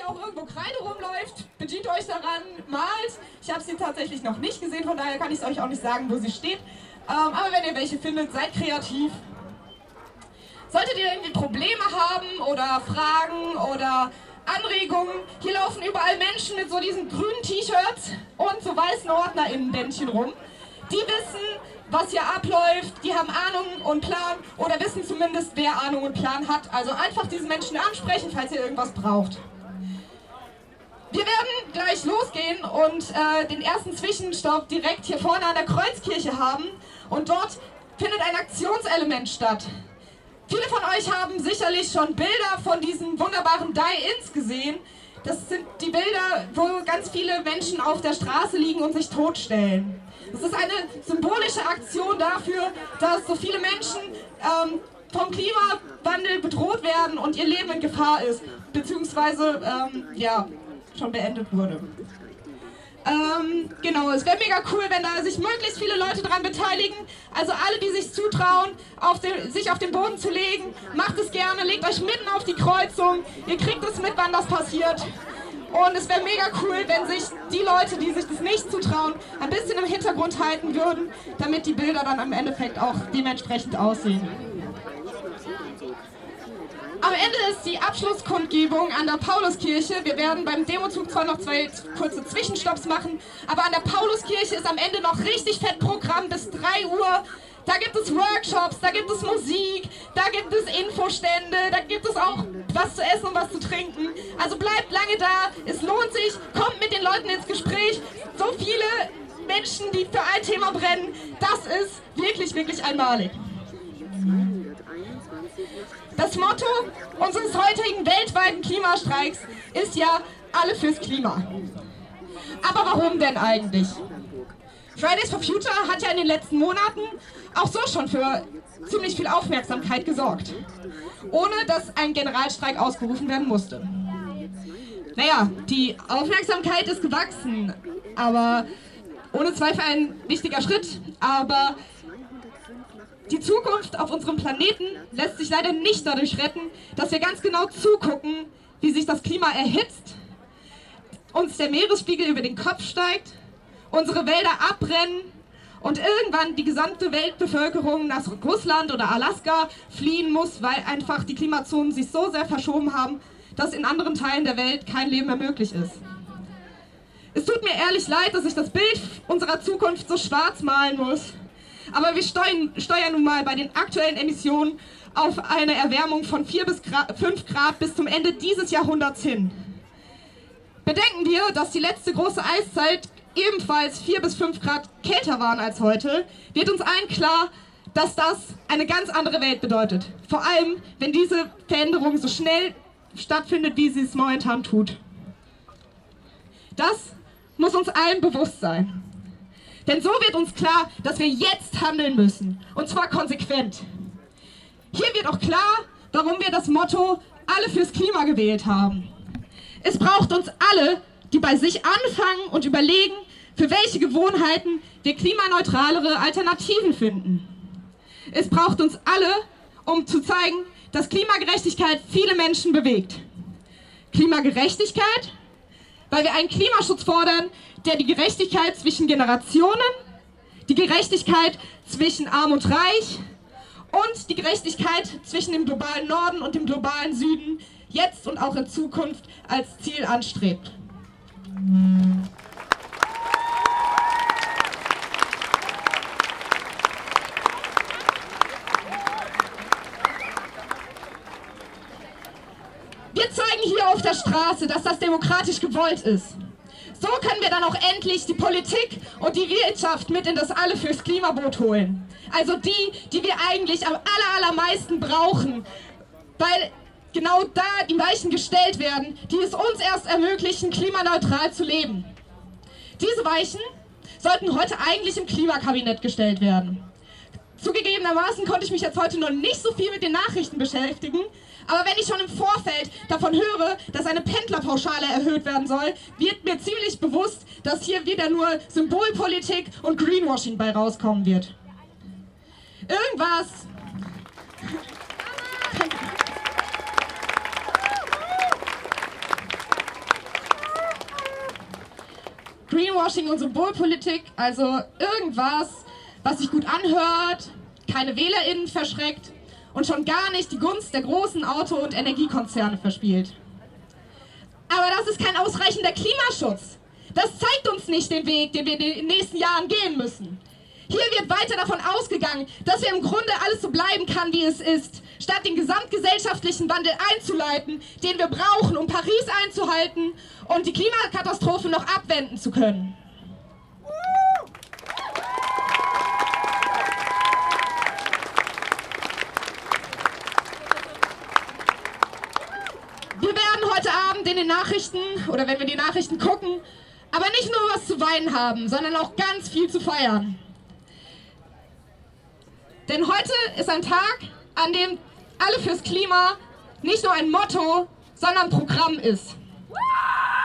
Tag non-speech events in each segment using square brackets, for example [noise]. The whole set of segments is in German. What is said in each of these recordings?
hier auch irgendwo Kreide rumläuft, bedient euch daran, malt. Ich habe sie tatsächlich noch nicht gesehen, von daher kann ich es euch auch nicht sagen, wo sie steht. Ähm, aber wenn ihr welche findet, seid kreativ. Solltet ihr irgendwie Probleme haben oder Fragen oder Anregungen, hier laufen überall Menschen mit so diesen grünen T-Shirts und so weißen Ordnerinnen-Bändchen rum. Die wissen, was hier abläuft, die haben Ahnung und Plan oder wissen zumindest, wer Ahnung und Plan hat. Also einfach diese Menschen ansprechen, falls ihr irgendwas braucht. Wir werden gleich losgehen und äh, den ersten Zwischenstopp direkt hier vorne an der Kreuzkirche haben. Und dort findet ein Aktionselement statt. Viele von euch haben sicherlich schon Bilder von diesen wunderbaren Die-Ins gesehen. Das sind die Bilder, wo ganz viele Menschen auf der Straße liegen und sich totstellen. Das ist eine symbolische Aktion dafür, dass so viele Menschen ähm, vom Klimawandel bedroht werden und ihr Leben in Gefahr ist, beziehungsweise ähm, ja, schon beendet wurde. Ähm, genau, es wäre mega cool, wenn da sich möglichst viele Leute daran beteiligen. Also alle, die sich zutrauen, auf den, sich auf den Boden zu legen, macht es gerne, legt euch mitten auf die Kreuzung. Ihr kriegt es mit, wann das passiert. Und es wäre mega cool, wenn sich die Leute, die sich das nicht zutrauen, ein bisschen im Hintergrund halten würden, damit die Bilder dann im Endeffekt auch dementsprechend aussehen. Am Ende ist die Abschlusskundgebung an der Pauluskirche. Wir werden beim Demozug zwar noch zwei kurze Zwischenstopps machen, aber an der Pauluskirche ist am Ende noch richtig fett Programm bis 3 Uhr. Da gibt es Workshops, da gibt es Musik, da gibt es Infostände, da gibt es auch was zu essen und was zu trinken. Also bleibt lange da, es lohnt sich, kommt mit den Leuten ins Gespräch. So viele Menschen, die für ein Thema brennen, das ist wirklich, wirklich einmalig. Das Motto unseres heutigen weltweiten Klimastreiks ist ja alle fürs Klima. Aber warum denn eigentlich? Fridays for Future hat ja in den letzten Monaten auch so schon für ziemlich viel Aufmerksamkeit gesorgt, ohne dass ein Generalstreik ausgerufen werden musste. Naja, die Aufmerksamkeit ist gewachsen, aber ohne Zweifel ein wichtiger Schritt, aber die Zukunft auf unserem Planeten lässt sich leider nicht dadurch retten, dass wir ganz genau zugucken, wie sich das Klima erhitzt, uns der Meeresspiegel über den Kopf steigt, unsere Wälder abbrennen und irgendwann die gesamte Weltbevölkerung nach Russland oder Alaska fliehen muss, weil einfach die Klimazonen sich so sehr verschoben haben, dass in anderen Teilen der Welt kein Leben mehr möglich ist. Es tut mir ehrlich leid, dass ich das Bild unserer Zukunft so schwarz malen muss. Aber wir steuern, steuern nun mal bei den aktuellen Emissionen auf eine Erwärmung von 4 bis 5 Grad bis zum Ende dieses Jahrhunderts hin. Bedenken wir, dass die letzte große Eiszeit ebenfalls 4 bis 5 Grad kälter waren als heute, wird uns allen klar, dass das eine ganz andere Welt bedeutet. Vor allem, wenn diese Veränderung so schnell stattfindet, wie sie es momentan tut. Das muss uns allen bewusst sein. Denn so wird uns klar, dass wir jetzt handeln müssen. Und zwar konsequent. Hier wird auch klar, warum wir das Motto alle fürs Klima gewählt haben. Es braucht uns alle, die bei sich anfangen und überlegen, für welche Gewohnheiten wir klimaneutralere Alternativen finden. Es braucht uns alle, um zu zeigen, dass Klimagerechtigkeit viele Menschen bewegt. Klimagerechtigkeit, weil wir einen Klimaschutz fordern, der die Gerechtigkeit zwischen Generationen, die Gerechtigkeit zwischen Arm und Reich und die Gerechtigkeit zwischen dem globalen Norden und dem globalen Süden jetzt und auch in Zukunft als Ziel anstrebt. Wir zeigen hier auf der Straße, dass das demokratisch gewollt ist. So können wir dann auch endlich die Politik und die Wirtschaft mit in das Alle fürs Klimaboot holen. Also die, die wir eigentlich am aller, allermeisten brauchen, weil genau da die Weichen gestellt werden, die es uns erst ermöglichen, klimaneutral zu leben. Diese Weichen sollten heute eigentlich im Klimakabinett gestellt werden. Zugegebenermaßen konnte ich mich jetzt heute noch nicht so viel mit den Nachrichten beschäftigen, aber wenn ich schon im Vorfeld davon höre, dass eine Pendlerpauschale erhöht werden soll, wird mir ziemlich bewusst, dass hier wieder nur Symbolpolitik und Greenwashing bei rauskommen wird. Irgendwas. Greenwashing und Symbolpolitik, also irgendwas, was sich gut anhört, keine WählerInnen verschreckt und schon gar nicht die Gunst der großen Auto- und Energiekonzerne verspielt. Aber das ist kein ausreichender Klimaschutz. Das zeigt uns nicht den Weg, den wir in den nächsten Jahren gehen müssen. Hier wird weiter davon ausgegangen, dass wir im Grunde alles so bleiben kann, wie es ist, statt den gesamtgesellschaftlichen Wandel einzuleiten, den wir brauchen, um Paris einzuhalten und die Klimakatastrophe noch abwenden zu können. Wir werden heute Abend in den Nachrichten oder wenn wir die Nachrichten gucken, aber nicht nur was zu weinen haben, sondern auch ganz viel zu feiern. Denn heute ist ein Tag, an dem alle fürs Klima nicht nur ein Motto, sondern Programm ist.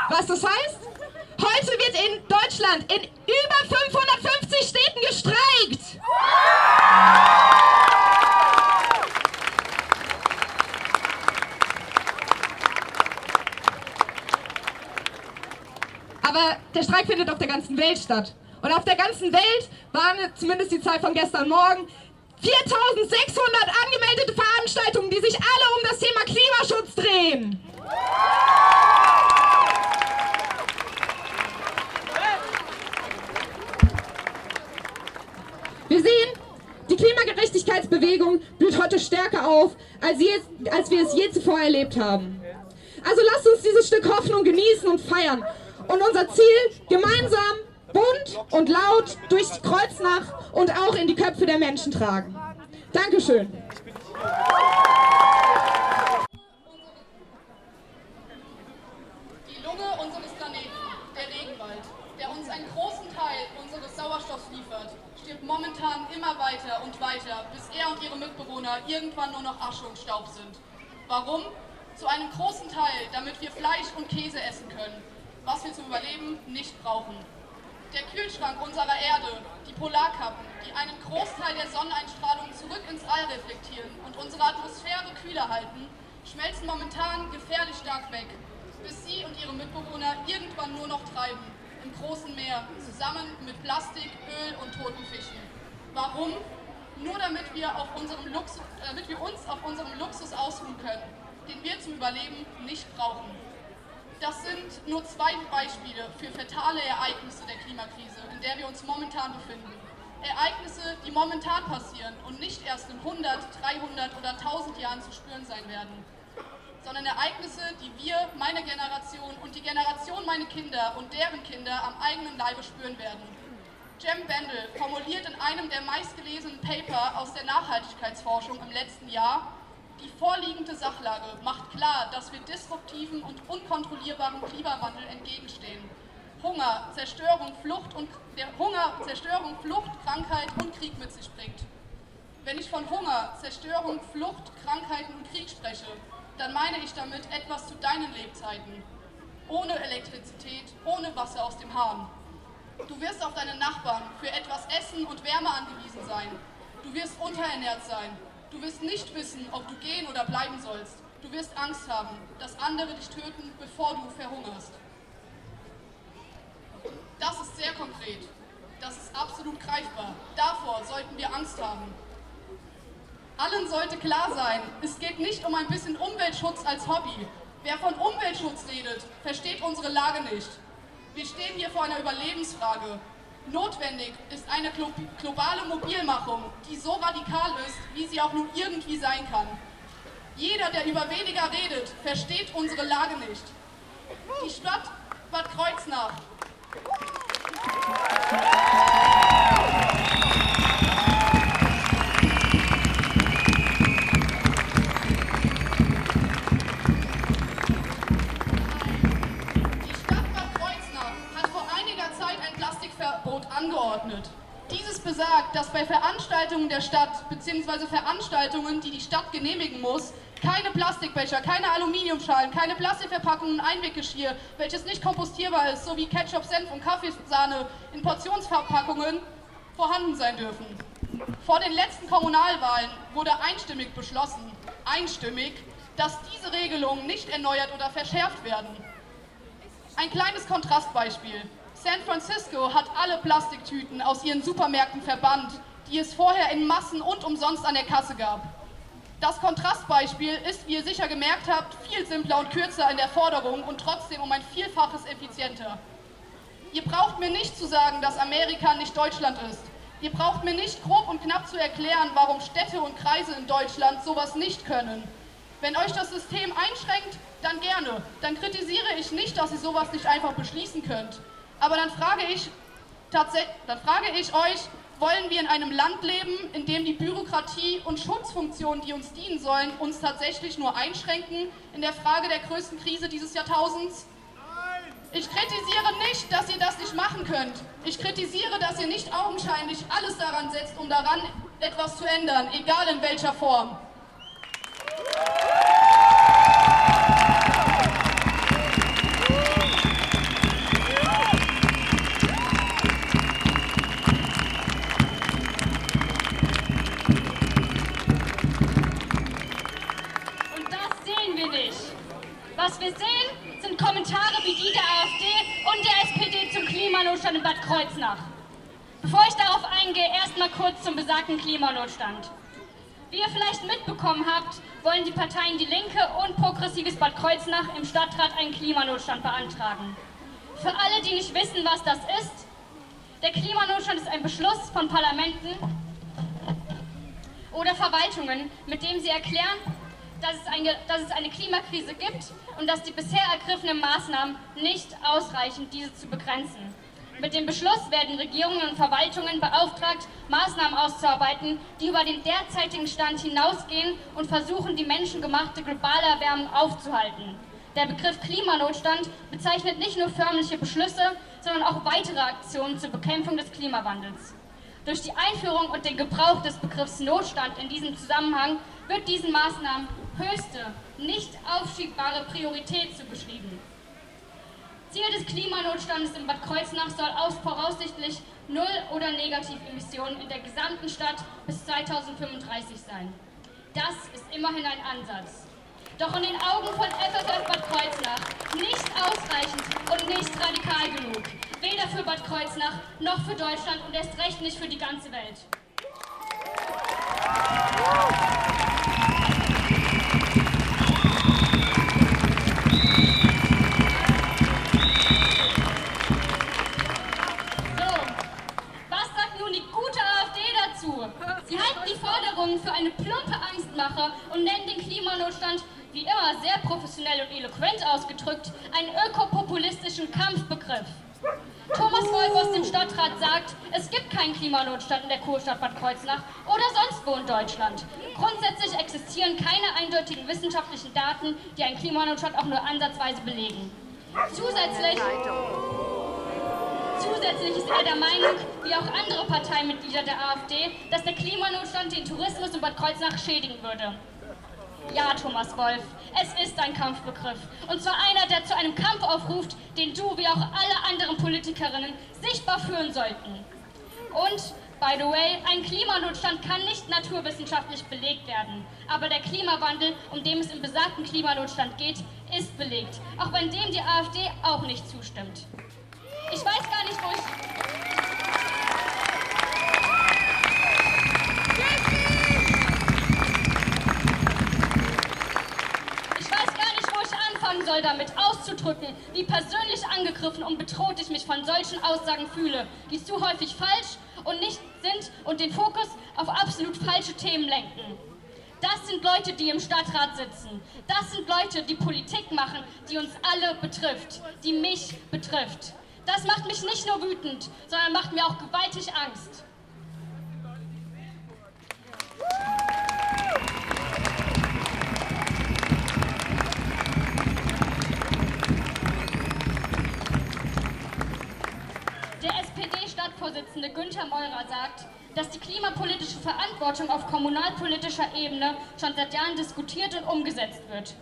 Was das heißt? Heute wird in Deutschland in über 550 Städten gestreikt. Aber der Streik findet auf der ganzen Welt statt. Und auf der ganzen Welt waren zumindest die Zahl von gestern Morgen 4600 angemeldete Veranstaltungen, die sich alle um das Thema Klimaschutz drehen. Wir sehen, die Klimagerechtigkeitsbewegung blüht heute stärker auf, als, je, als wir es je zuvor erlebt haben. Also lasst uns dieses Stück Hoffnung genießen und feiern und unser Ziel gemeinsam bunt und laut durch Kreuznach und auch in die Köpfe der Menschen tragen. Dankeschön. Die Lunge unseres Planeten, der Regenwald, der uns einen großen Teil unseres Sauerstoffs liefert, stirbt momentan immer weiter und weiter, bis er und ihre Mitbewohner irgendwann nur noch Asche und Staub sind. Warum? Zu einem großen Teil, damit wir Fleisch und Käse essen können, was wir zum Überleben nicht brauchen. Der Kühlschrank unserer Erde, die Polarkappen, die einen Großteil der Sonneneinstrahlung zurück ins All reflektieren und unsere Atmosphäre kühler halten, schmelzen momentan gefährlich stark weg, bis sie und ihre Mitbewohner irgendwann nur noch treiben, im großen Meer, zusammen mit Plastik, Öl und toten Fischen. Warum? Nur damit wir, Luxus, damit wir uns auf unserem Luxus ausruhen können, den wir zum Überleben nicht brauchen. Das sind nur zwei Beispiele für fatale Ereignisse der Klimakrise, in der wir uns momentan befinden. Ereignisse, die momentan passieren und nicht erst in 100, 300 oder 1000 Jahren zu spüren sein werden, sondern Ereignisse, die wir, meine Generation und die Generation meiner Kinder und deren Kinder am eigenen Leibe spüren werden. Jem Bendel formuliert in einem der meistgelesenen Paper aus der Nachhaltigkeitsforschung im letzten Jahr, die vorliegende Sachlage macht klar, dass wir disruptiven und unkontrollierbaren Klimawandel entgegenstehen. Hunger, Zerstörung, Flucht und der Hunger, Zerstörung, Flucht, Krankheit und Krieg mit sich bringt. Wenn ich von Hunger, Zerstörung, Flucht, Krankheiten und Krieg spreche, dann meine ich damit etwas zu deinen Lebzeiten. Ohne Elektrizität, ohne Wasser aus dem Hahn. Du wirst auf deine Nachbarn für etwas Essen und Wärme angewiesen sein. Du wirst unterernährt sein. Du wirst nicht wissen, ob du gehen oder bleiben sollst. Du wirst Angst haben, dass andere dich töten, bevor du verhungerst. Das ist sehr konkret. Das ist absolut greifbar. Davor sollten wir Angst haben. Allen sollte klar sein, es geht nicht um ein bisschen Umweltschutz als Hobby. Wer von Umweltschutz redet, versteht unsere Lage nicht. Wir stehen hier vor einer Überlebensfrage. Notwendig ist eine globale Mobilmachung, die so radikal ist, wie sie auch nur irgendwie sein kann. Jeder, der über weniger redet, versteht unsere Lage nicht. Die Stadt Bad Kreuznach angeordnet. Dieses besagt, dass bei Veranstaltungen der Stadt bzw. Veranstaltungen, die die Stadt genehmigen muss, keine Plastikbecher, keine Aluminiumschalen, keine Plastikverpackungen, Einweggeschirr, welches nicht kompostierbar ist, sowie Ketchup, Senf und Kaffeesahne in Portionsverpackungen vorhanden sein dürfen. Vor den letzten Kommunalwahlen wurde einstimmig beschlossen, einstimmig, dass diese Regelungen nicht erneuert oder verschärft werden. Ein kleines Kontrastbeispiel. San Francisco hat alle Plastiktüten aus ihren Supermärkten verbannt, die es vorher in Massen und umsonst an der Kasse gab. Das Kontrastbeispiel ist, wie ihr sicher gemerkt habt, viel simpler und kürzer in der Forderung und trotzdem um ein Vielfaches effizienter. Ihr braucht mir nicht zu sagen, dass Amerika nicht Deutschland ist. Ihr braucht mir nicht grob und knapp zu erklären, warum Städte und Kreise in Deutschland sowas nicht können. Wenn euch das System einschränkt, dann gerne. Dann kritisiere ich nicht, dass ihr sowas nicht einfach beschließen könnt. Aber dann frage ich, dann frage ich euch, wollen wir in einem Land leben, in dem die Bürokratie und Schutzfunktionen, die uns dienen sollen, uns tatsächlich nur einschränken in der Frage der größten Krise dieses Jahrtausends? Ich kritisiere nicht, dass ihr das nicht machen könnt. Ich kritisiere, dass ihr nicht augenscheinlich alles daran setzt, um daran etwas zu ändern, egal in welcher Form. Bad Kreuznach. Bevor ich darauf eingehe, erstmal kurz zum besagten Klimanotstand. Wie ihr vielleicht mitbekommen habt, wollen die Parteien Die Linke und Progressives Bad Kreuznach im Stadtrat einen Klimanotstand beantragen. Für alle, die nicht wissen, was das ist, der Klimanotstand ist ein Beschluss von Parlamenten oder Verwaltungen, mit dem sie erklären, dass es, eine, dass es eine Klimakrise gibt und dass die bisher ergriffenen Maßnahmen nicht ausreichen, diese zu begrenzen. Mit dem Beschluss werden Regierungen und Verwaltungen beauftragt, Maßnahmen auszuarbeiten, die über den derzeitigen Stand hinausgehen und versuchen, die menschengemachte globale Erwärmung aufzuhalten. Der Begriff Klimanotstand bezeichnet nicht nur förmliche Beschlüsse, sondern auch weitere Aktionen zur Bekämpfung des Klimawandels. Durch die Einführung und den Gebrauch des Begriffs Notstand in diesem Zusammenhang wird diesen Maßnahmen höchste, nicht aufschiebbare Priorität zugeschrieben. Ziel des Klimanotstandes in Bad Kreuznach soll aus voraussichtlich Null- oder Negativemissionen in der gesamten Stadt bis 2035 sein. Das ist immerhin ein Ansatz. Doch in den Augen von FFF Bad Kreuznach nicht ausreichend und nicht radikal genug. Weder für Bad Kreuznach noch für Deutschland und erst recht nicht für die ganze Welt. Stadtrat sagt, es gibt keinen Klimanotstand in der Kurstadt Bad Kreuznach oder sonst wo in Deutschland. Grundsätzlich existieren keine eindeutigen wissenschaftlichen Daten, die einen Klimanotstand auch nur ansatzweise belegen. Zusätzlich Zusätzlich ist er der Meinung, wie auch andere Parteimitglieder der AfD, dass der Klimanotstand den Tourismus in Bad Kreuznach schädigen würde. Ja, Thomas Wolf, es ist ein Kampfbegriff. Und zwar einer, der zu einem Kampf aufruft, den du, wie auch alle anderen Politikerinnen, sichtbar führen sollten. Und, by the way, ein Klimanotstand kann nicht naturwissenschaftlich belegt werden. Aber der Klimawandel, um den es im besagten Klimanotstand geht, ist belegt. Auch wenn dem die AfD auch nicht zustimmt. Ich weiß gar nicht, wo ich anfangen soll, damit auszudrücken, wie persönlich angegriffen und bedroht ich mich von solchen Aussagen fühle, die zu häufig falsch und nicht sind und den Fokus auf absolut falsche Themen lenken. Das sind Leute, die im Stadtrat sitzen. Das sind Leute, die Politik machen, die uns alle betrifft, die mich betrifft. Das macht mich nicht nur wütend, sondern macht mir auch gewaltig Angst. SPD-Stadtvorsitzende Günther Meurer sagt, dass die klimapolitische Verantwortung auf kommunalpolitischer Ebene schon seit Jahren diskutiert und umgesetzt wird.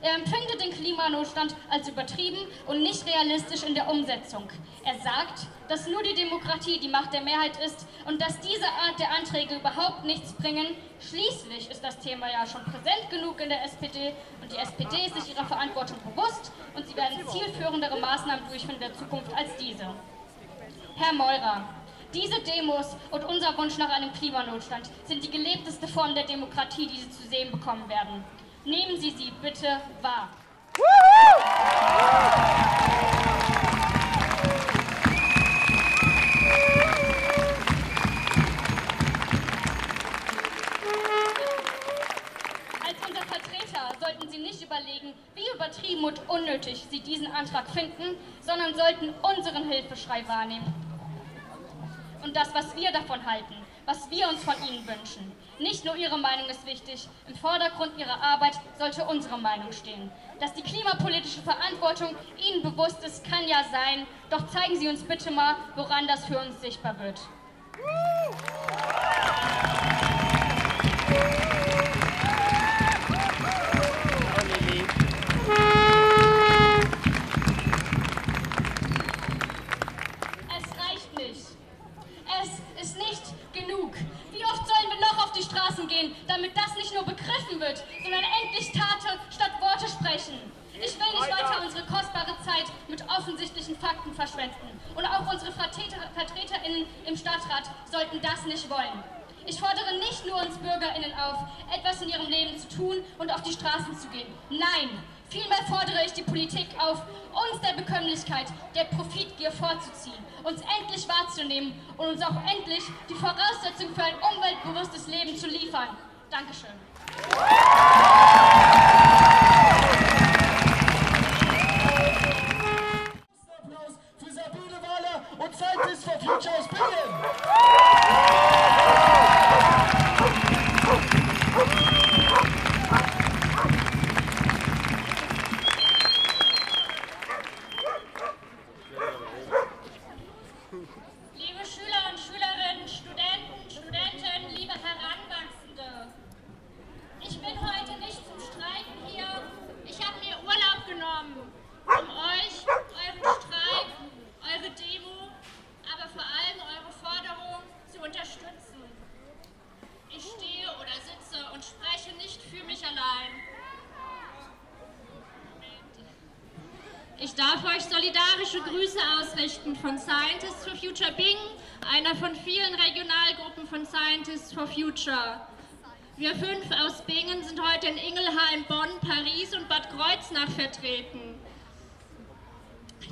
Er empfindet den Klimanotstand als übertrieben und nicht realistisch in der Umsetzung. Er sagt, dass nur die Demokratie die Macht der Mehrheit ist und dass diese Art der Anträge überhaupt nichts bringen. Schließlich ist das Thema ja schon präsent genug in der SPD und die SPD ist sich ihrer Verantwortung bewusst und sie werden zielführendere Maßnahmen durchführen in der Zukunft als diese. Herr Meurer, diese Demos und unser Wunsch nach einem Klimanotstand sind die gelebteste Form der Demokratie, die Sie zu sehen bekommen werden. Nehmen Sie sie bitte wahr. Als unser Vertreter sollten Sie nicht überlegen, wie übertrieben und unnötig Sie diesen Antrag finden, sondern sollten unseren Hilfeschrei wahrnehmen. Und das, was wir davon halten, was wir uns von Ihnen wünschen. Nicht nur Ihre Meinung ist wichtig, im Vordergrund Ihrer Arbeit sollte unsere Meinung stehen. Dass die klimapolitische Verantwortung Ihnen bewusst ist, kann ja sein, doch zeigen Sie uns bitte mal, woran das für uns sichtbar wird. Damit das nicht nur begriffen wird, sondern endlich Taten statt Worte sprechen? Ich will nicht weiter unsere kostbare Zeit mit offensichtlichen Fakten verschwenden. Und auch unsere Vertreter, VertreterInnen im Stadtrat sollten das nicht wollen. Ich fordere nicht nur uns BürgerInnen auf, etwas in ihrem Leben zu tun und auf die Straßen zu gehen. Nein, vielmehr fordere ich die Politik auf, uns der Bekömmlichkeit, der Profitgier vorzuziehen, uns endlich wahrzunehmen und uns auch endlich die Voraussetzung für ein umweltbewusstes Leben zu liefern. Dankeschön. Applaus für Sabine Wahler und Scientists for Future aus Bingen. Liebe Schüler und Schülerinnen, Studenten, Studentinnen, liebe Heranwachsende. Ich bin heute nicht zum Streiken hier. Ich habe mir Urlaub genommen, um euch, euren Streik, eure Demo, aber vor allem eure Forderung zu unterstützen. Ich stehe oder sitze und spreche nicht für mich allein. Ich darf euch solidarische Grüße ausrichten von Scientists for Future Bing, einer von vielen Regionalgruppen von Scientists for Future. Wir fünf aus Bingen sind heute in Ingelheim, Bonn, Paris und Bad Kreuznach vertreten.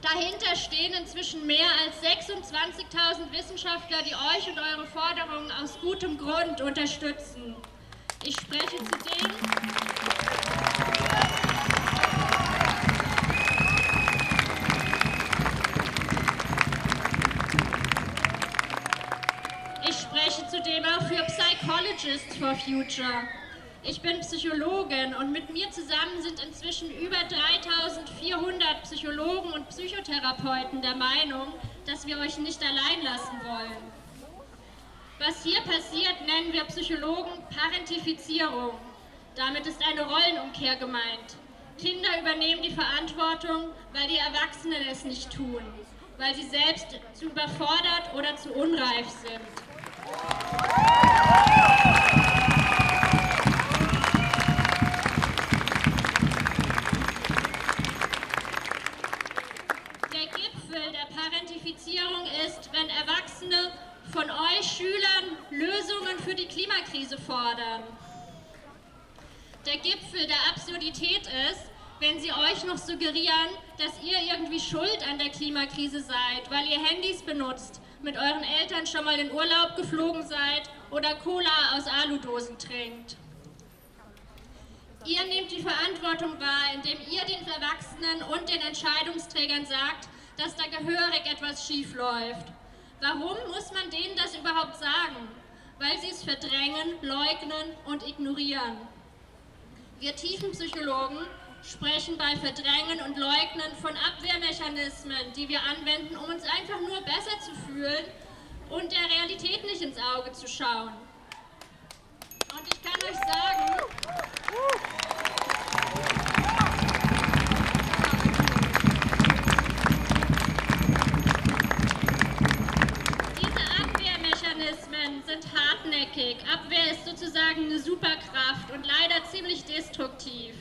Dahinter stehen inzwischen mehr als 26.000 Wissenschaftler, die euch und eure Forderungen aus gutem Grund unterstützen. Ich spreche zudem Future. Ich bin Psychologin und mit mir zusammen sind inzwischen über 3400 Psychologen und Psychotherapeuten der Meinung, dass wir euch nicht allein lassen wollen. Was hier passiert, nennen wir Psychologen Parentifizierung. Damit ist eine Rollenumkehr gemeint. Kinder übernehmen die Verantwortung, weil die Erwachsenen es nicht tun, weil sie selbst zu überfordert oder zu unreif sind. Klimakrise fordern. Der Gipfel der Absurdität ist, wenn sie euch noch suggerieren, dass ihr irgendwie schuld an der Klimakrise seid, weil ihr Handys benutzt, mit euren Eltern schon mal in Urlaub geflogen seid oder Cola aus Aludosen trinkt. Ihr nehmt die Verantwortung wahr, indem ihr den Erwachsenen und den Entscheidungsträgern sagt, dass da gehörig etwas schief läuft. Warum muss man denen das überhaupt sagen? Weil sie es verdrängen, leugnen und ignorieren. Wir Tiefenpsychologen sprechen bei Verdrängen und Leugnen von Abwehrmechanismen, die wir anwenden, um uns einfach nur besser zu fühlen und der Realität nicht ins Auge zu schauen. Und ich kann euch sagen, Sind hartnäckig. Abwehr ist sozusagen eine Superkraft und leider ziemlich destruktiv.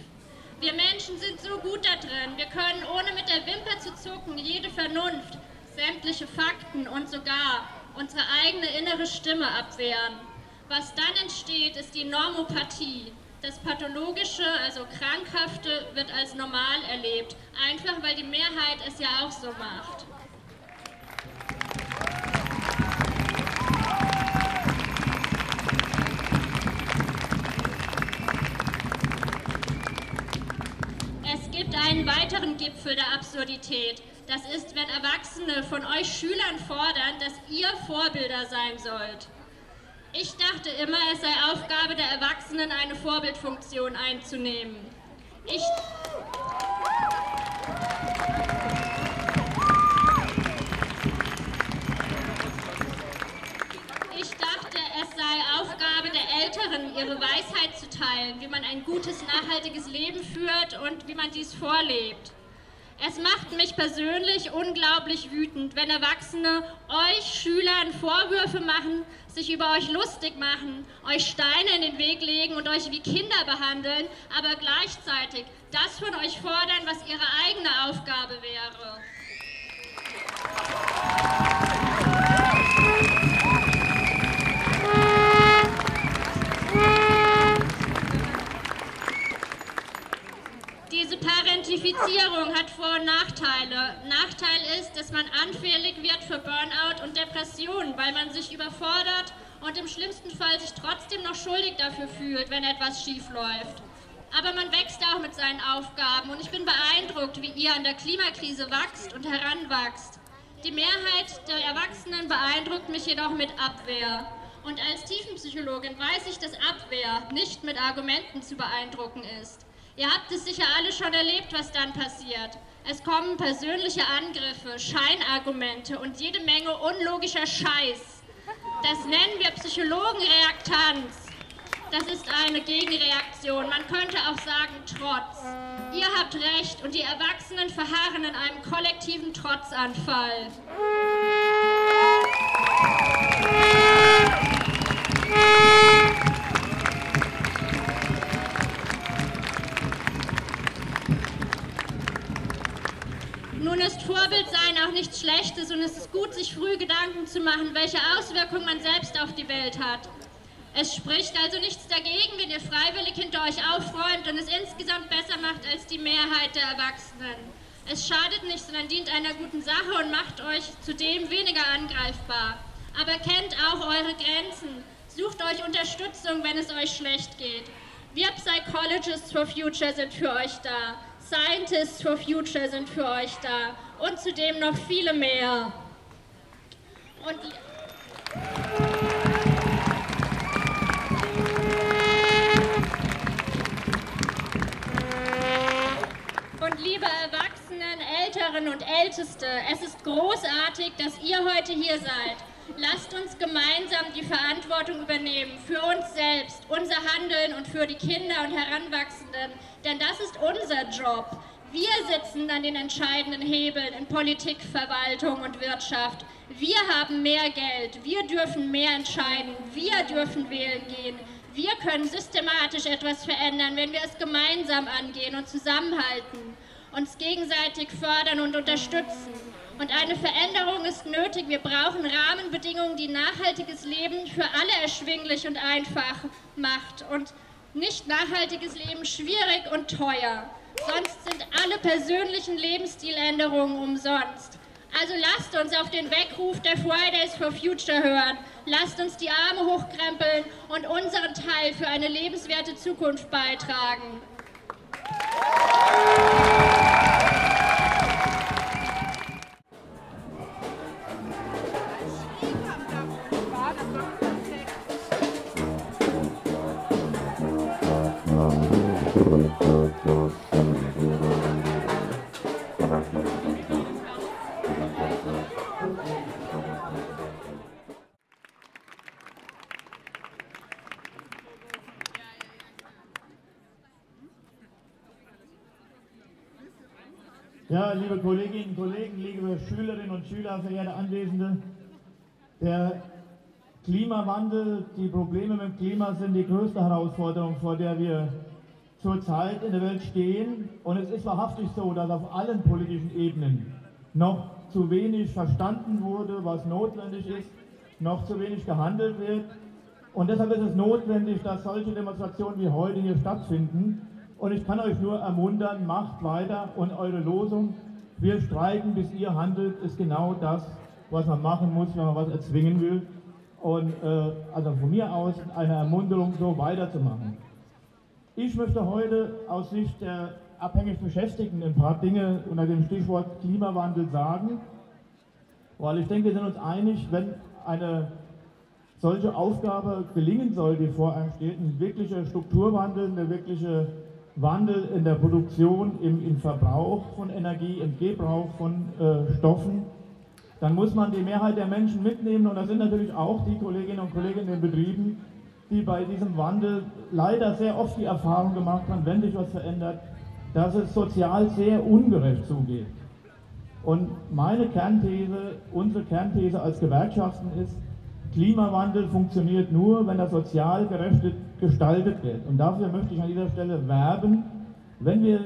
Wir Menschen sind so gut da drin. Wir können ohne mit der Wimper zu zucken jede Vernunft, sämtliche Fakten und sogar unsere eigene innere Stimme abwehren. Was dann entsteht, ist die Normopathie. Das Pathologische, also Krankhafte, wird als normal erlebt, einfach weil die Mehrheit es ja auch so macht. Einen weiteren Gipfel der Absurdität. Das ist, wenn Erwachsene von euch Schülern fordern, dass ihr Vorbilder sein sollt. Ich dachte immer, es sei Aufgabe der Erwachsenen, eine Vorbildfunktion einzunehmen. Ich. Sei Aufgabe der Älteren, ihre Weisheit zu teilen, wie man ein gutes, nachhaltiges Leben führt und wie man dies vorlebt. Es macht mich persönlich unglaublich wütend, wenn Erwachsene euch Schülern Vorwürfe machen, sich über euch lustig machen, euch Steine in den Weg legen und euch wie Kinder behandeln, aber gleichzeitig das von euch fordern, was ihre eigene Aufgabe wäre. Und Nachteile. Nachteil ist, dass man anfällig wird für Burnout und Depressionen, weil man sich überfordert und im schlimmsten Fall sich trotzdem noch schuldig dafür fühlt, wenn etwas schief läuft. Aber man wächst auch mit seinen Aufgaben und ich bin beeindruckt, wie ihr an der Klimakrise wächst und heranwachst. Die Mehrheit der Erwachsenen beeindruckt mich jedoch mit Abwehr. Und als Tiefenpsychologin weiß ich, dass Abwehr nicht mit Argumenten zu beeindrucken ist. Ihr habt es sicher alle schon erlebt, was dann passiert. Es kommen persönliche Angriffe, Scheinargumente und jede Menge unlogischer Scheiß. Das nennen wir Psychologenreaktanz. Das ist eine Gegenreaktion. Man könnte auch sagen Trotz. Ihr habt recht und die Erwachsenen verharren in einem kollektiven Trotzanfall. Vorbild sein auch nichts Schlechtes und es ist gut, sich früh Gedanken zu machen, welche Auswirkungen man selbst auf die Welt hat. Es spricht also nichts dagegen, wenn ihr freiwillig hinter euch aufräumt und es insgesamt besser macht als die Mehrheit der Erwachsenen. Es schadet nicht, sondern dient einer guten Sache und macht euch zudem weniger angreifbar. Aber kennt auch eure Grenzen. Sucht euch Unterstützung, wenn es euch schlecht geht. Wir Psychologists for Future sind für euch da. Scientists for Future sind für euch da. Und zudem noch viele mehr. Und Und liebe Erwachsenen, Älteren und Älteste, es ist großartig, dass ihr heute hier seid. Lasst uns gemeinsam die Verantwortung übernehmen für uns selbst, unser Handeln und für die Kinder und Heranwachsenden, denn das ist unser Job. Wir sitzen an den entscheidenden Hebeln in Politik, Verwaltung und Wirtschaft. Wir haben mehr Geld, wir dürfen mehr entscheiden, wir dürfen wählen gehen. Wir können systematisch etwas verändern, wenn wir es gemeinsam angehen und zusammenhalten, uns gegenseitig fördern und unterstützen. Und eine Veränderung ist nötig. Wir brauchen Rahmenbedingungen, die nachhaltiges Leben für alle erschwinglich und einfach macht. Und nicht nachhaltiges Leben schwierig und teuer. Sonst sind alle persönlichen Lebensstiländerungen umsonst. Also lasst uns auf den Weckruf der Fridays for Future hören. Lasst uns die Arme hochkrempeln und unseren Teil für eine lebenswerte Zukunft beitragen. Ja, liebe Kolleginnen und Kollegen, liebe Schülerinnen und Schüler, verehrte Anwesende, der Klimawandel, die Probleme mit dem Klima sind die größte Herausforderung, vor der wir zurzeit in der Welt stehen. Und es ist wahrhaftig so, dass auf allen politischen Ebenen noch zu wenig verstanden wurde, was notwendig ist, noch zu wenig gehandelt wird. Und deshalb ist es notwendig, dass solche Demonstrationen wie heute hier stattfinden. Und ich kann euch nur ermuntern, macht weiter und eure Losung, wir streiken, bis ihr handelt, ist genau das, was man machen muss, wenn man was erzwingen will. Und äh, also von mir aus eine Ermunterung, so weiterzumachen. Ich möchte heute aus Sicht der abhängig Beschäftigten ein paar Dinge unter dem Stichwort Klimawandel sagen, weil ich denke, wir sind uns einig, wenn eine solche Aufgabe gelingen soll, die vor einem steht, ein wirklicher Strukturwandel, ein wirklicher Wandel in der Produktion, im, im Verbrauch von Energie, im Gebrauch von äh, Stoffen, dann muss man die Mehrheit der Menschen mitnehmen und das sind natürlich auch die Kolleginnen und Kollegen in den Betrieben, die bei diesem Wandel leider sehr oft die Erfahrung gemacht haben, wenn sich was verändert, dass es sozial sehr ungerecht zugeht. Und meine Kernthese, unsere Kernthese als Gewerkschaften ist, Klimawandel funktioniert nur, wenn er sozial gerecht gestaltet wird. Und dafür möchte ich an dieser Stelle werben. Wenn wir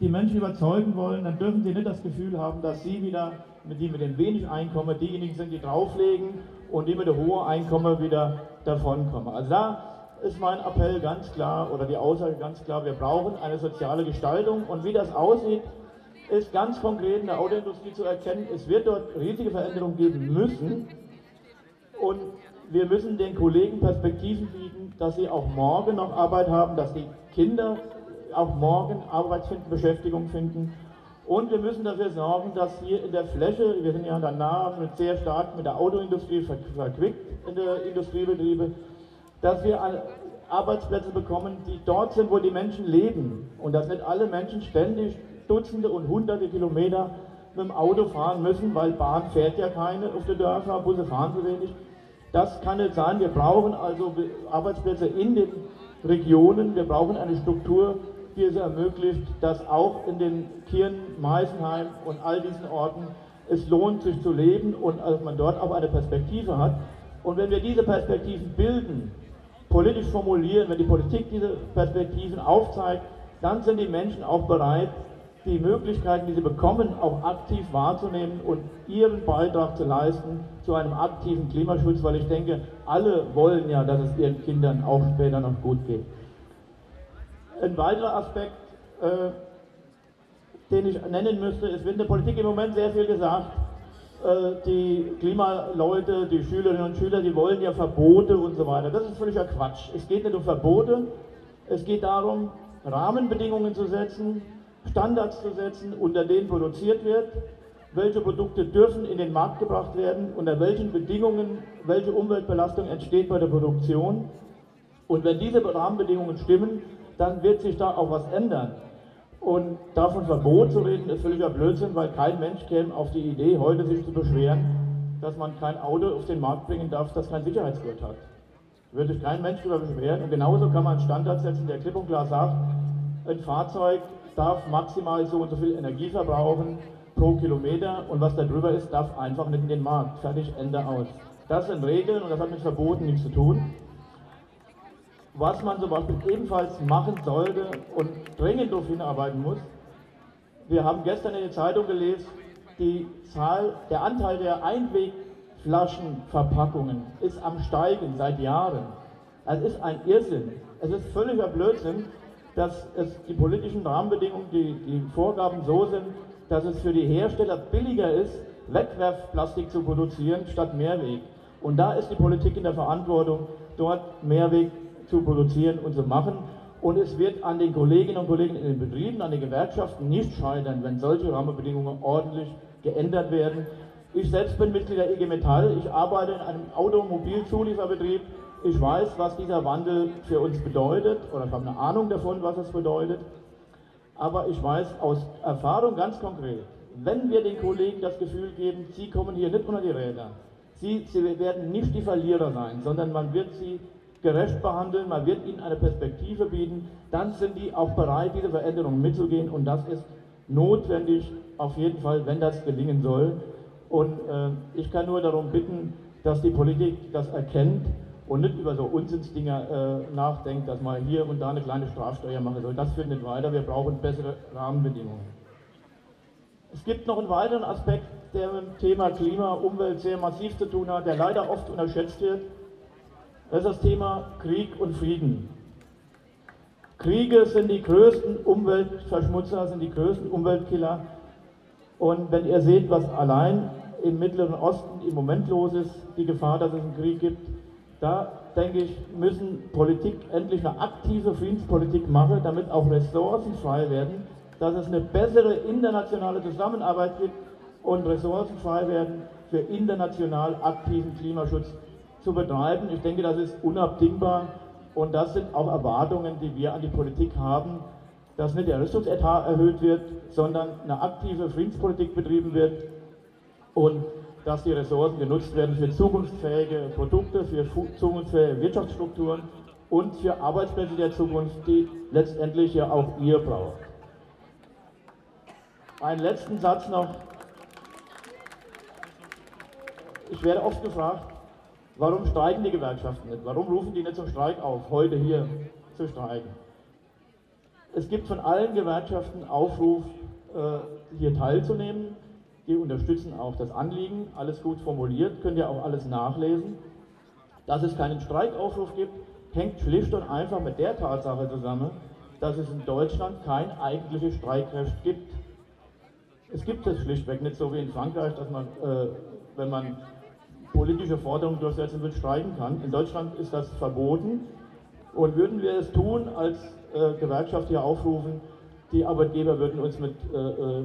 die Menschen überzeugen wollen, dann dürfen sie nicht das Gefühl haben, dass sie wieder, mit die mit dem wenig Einkommen, diejenigen sind, die drauflegen und die mit dem hohen Einkommen wieder davonkommen. Also da ist mein Appell ganz klar oder die Aussage ganz klar, wir brauchen eine soziale Gestaltung und wie das aussieht, ist ganz konkret in der Autoindustrie zu erkennen. Es wird dort riesige Veränderungen geben müssen und wir müssen den Kollegen Perspektiven bieten, dass sie auch morgen noch Arbeit haben, dass die Kinder auch morgen Arbeit finden, Beschäftigung finden. Und wir müssen dafür sorgen, dass hier in der Fläche, wir sind ja danach mit sehr stark mit der Autoindustrie verquickt in der Industriebetriebe, dass wir Arbeitsplätze bekommen, die dort sind, wo die Menschen leben. Und dass nicht alle Menschen ständig Dutzende und Hunderte Kilometer mit dem Auto fahren müssen, weil Bahn fährt ja keine auf der Dörfer, Busse fahren zu wenig. Das kann nicht sein. Wir brauchen also Arbeitsplätze in den Regionen. Wir brauchen eine Struktur, die es ermöglicht, dass auch in den Kirchen, Meisenheim und all diesen Orten es lohnt, sich zu leben und dass man dort auch eine Perspektive hat. Und wenn wir diese Perspektiven bilden, politisch formulieren, wenn die Politik diese Perspektiven aufzeigt, dann sind die Menschen auch bereit, die Möglichkeiten, die sie bekommen, auch aktiv wahrzunehmen und ihren Beitrag zu leisten zu einem aktiven Klimaschutz, weil ich denke, alle wollen ja, dass es ihren Kindern auch später noch gut geht. Ein weiterer Aspekt, äh, den ich nennen müsste, es wird in der Politik im Moment sehr viel gesagt, äh, die Klimaleute, die Schülerinnen und Schüler, die wollen ja Verbote und so weiter. Das ist völliger Quatsch. Es geht nicht um Verbote, es geht darum, Rahmenbedingungen zu setzen, Standards zu setzen, unter denen produziert wird, welche Produkte dürfen in den Markt gebracht werden, unter welchen Bedingungen, welche Umweltbelastung entsteht bei der Produktion. Und wenn diese Rahmenbedingungen stimmen, dann wird sich da auch was ändern. Und davon Verbot zu reden, ist völliger Blödsinn, weil kein Mensch käme auf die Idee, heute sich zu beschweren, dass man kein Auto auf den Markt bringen darf, das kein Sicherheitsgurt hat. Würde sich kein Mensch darüber beschweren. Und genauso kann man einen Standard setzen, der klipp und klar sagt, ein Fahrzeug darf maximal so und so viel Energie verbrauchen pro Kilometer und was da drüber ist, darf einfach nicht in den Markt. Fertig, Ende aus. Das sind Regeln und das hat mit Verboten nichts zu tun. Was man zum Beispiel ebenfalls machen sollte und dringend darauf hinarbeiten muss, wir haben gestern in der Zeitung gelesen, die Zahl, der Anteil der Einwegflaschenverpackungen ist am Steigen seit Jahren. Es ist ein Irrsinn. Es ist völliger Blödsinn, dass es die politischen Rahmenbedingungen, die, die Vorgaben so sind, dass es für die Hersteller billiger ist, Wegwerfplastik zu produzieren statt Mehrweg. Und da ist die Politik in der Verantwortung, dort Mehrweg zu produzieren und zu machen. Und es wird an den Kolleginnen und Kollegen in den Betrieben, an den Gewerkschaften nicht scheitern, wenn solche Rahmenbedingungen ordentlich geändert werden. Ich selbst bin Mitglied der IG Metall. Ich arbeite in einem Automobilzulieferbetrieb. Ich weiß, was dieser Wandel für uns bedeutet, oder ich habe eine Ahnung davon, was es bedeutet. Aber ich weiß aus Erfahrung ganz konkret, wenn wir den Kollegen das Gefühl geben, sie kommen hier nicht unter die Räder, sie, sie werden nicht die Verlierer sein, sondern man wird sie gerecht behandeln, man wird ihnen eine Perspektive bieten, dann sind die auch bereit, diese Veränderungen mitzugehen und das ist notwendig auf jeden Fall, wenn das gelingen soll. Und äh, ich kann nur darum bitten, dass die Politik das erkennt und nicht über so Unsinnsdinger äh, nachdenkt, dass man hier und da eine kleine Strafsteuer machen soll. Das führt nicht weiter, wir brauchen bessere Rahmenbedingungen. Es gibt noch einen weiteren Aspekt, der mit dem Thema Klima, Umwelt sehr massiv zu tun hat, der leider oft unterschätzt wird. Das ist das Thema Krieg und Frieden. Kriege sind die größten Umweltverschmutzer, sind die größten Umweltkiller. Und wenn ihr seht, was allein im Mittleren Osten im Moment los ist, die Gefahr, dass es einen Krieg gibt, da denke ich, müssen Politik endlich eine aktive Friedenspolitik machen, damit auch Ressourcen frei werden, dass es eine bessere internationale Zusammenarbeit gibt und Ressourcen frei werden, für international aktiven Klimaschutz zu betreiben. Ich denke, das ist unabdingbar und das sind auch Erwartungen, die wir an die Politik haben, dass nicht der Rüstungsetat erhöht wird, sondern eine aktive Friedenspolitik betrieben wird und dass die Ressourcen genutzt werden für zukunftsfähige Produkte, für zukunftsfähige Wirtschaftsstrukturen und für Arbeitsplätze der Zukunft, die letztendlich ja auch ihr braucht. Einen letzten Satz noch. Ich werde oft gefragt, warum streiken die Gewerkschaften nicht? Warum rufen die nicht zum Streik auf, heute hier zu streiken? Es gibt von allen Gewerkschaften Aufruf, äh, hier teilzunehmen. Die unterstützen auch das Anliegen, alles gut formuliert, könnt ihr auch alles nachlesen. Dass es keinen Streikaufruf gibt, hängt schlicht und einfach mit der Tatsache zusammen, dass es in Deutschland kein eigentliches Streikrecht gibt. Es gibt es schlichtweg nicht so wie in Frankreich, dass man, äh, wenn man politische Forderungen durchsetzen will, streiken kann. In Deutschland ist das verboten. Und würden wir es tun, als äh, Gewerkschaft hier aufrufen, die Arbeitgeber würden uns mit äh, äh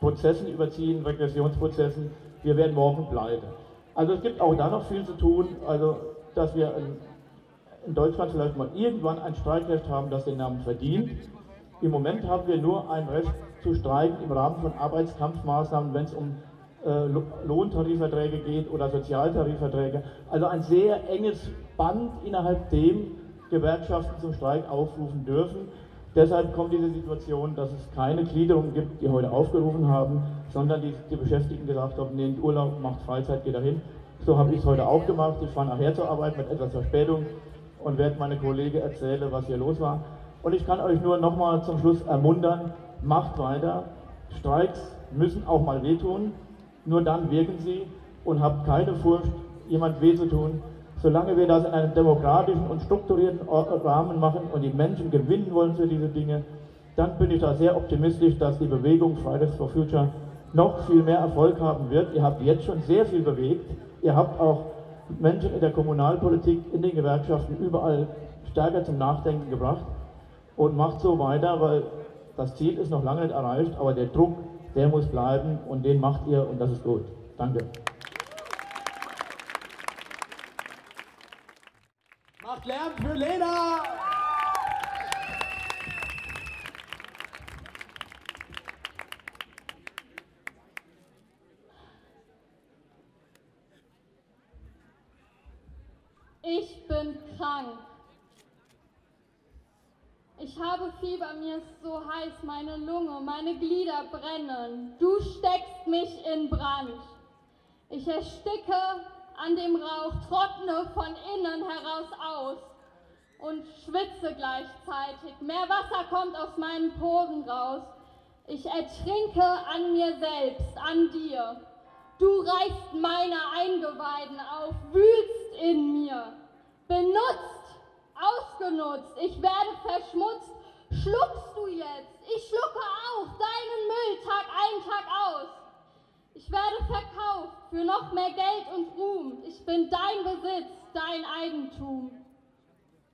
Prozessen überziehen, Regressionsprozessen. Wir werden morgen pleite. Also es gibt auch da noch viel zu tun, also dass wir in, Deutschland vielleicht mal irgendwann ein Streikrecht haben, das den Namen verdient. Im Moment haben wir nur ein Recht zu streiken im Rahmen von Arbeitskampfmaßnahmen, wenn es um äh, Lohntarifverträge geht oder Sozialtarifverträge. Also ein sehr enges Band, innerhalb dem Gewerkschaften zum Streik aufrufen dürfen. Deshalb kommt diese Situation, dass es keine Gliederungen gibt, die heute aufgerufen haben, sondern die, die Beschäftigten gesagt haben, nehmt Urlaub, macht Freizeit, geht dahin. So habe ich es heute auch gemacht. Ich fahre nachher zur Arbeit mit etwas Verspätung und werde meine Kollegen erzählen, was hier los war. Und ich kann euch nur nochmal zum Schluss ermuntern, macht weiter. Streiks müssen auch mal wehtun. Nur dann wirken sie und habt keine Furcht, jemand weh zu tun. Solange wir das in einem demokratischen und strukturierten Rahmen machen und die Menschen gewinnen wollen für diese Dinge, dann bin ich da sehr optimistisch, dass die Bewegung Fridays for Future noch viel mehr Erfolg haben wird. Ihr habt jetzt schon sehr viel bewegt. Ihr habt auch Menschen in der Kommunalpolitik, in den Gewerkschaften überall stärker zum Nachdenken gebracht. Und macht so weiter, weil das Ziel ist noch lange nicht erreicht, aber der Druck, der muss bleiben und den macht ihr und das ist gut. Danke. Lärm für Lena! Ich bin krank. Ich habe Fieber, mir ist so heiß, meine Lunge, meine Glieder brennen. Du steckst mich in Brand. Ich ersticke an dem Rauch, trockne von innen heraus aus und schwitze gleichzeitig. Mehr Wasser kommt aus meinen Poren raus. Ich ertrinke an mir selbst, an dir. Du reißt meine Eingeweiden auf, wühlst in mir. Benutzt, ausgenutzt, ich werde verschmutzt. Schluckst du jetzt? Ich schlucke auch deinen Müll Tag ein, Tag aus. Ich werde verkauft für noch mehr Geld und Ruhm. Ich bin dein Besitz, dein Eigentum.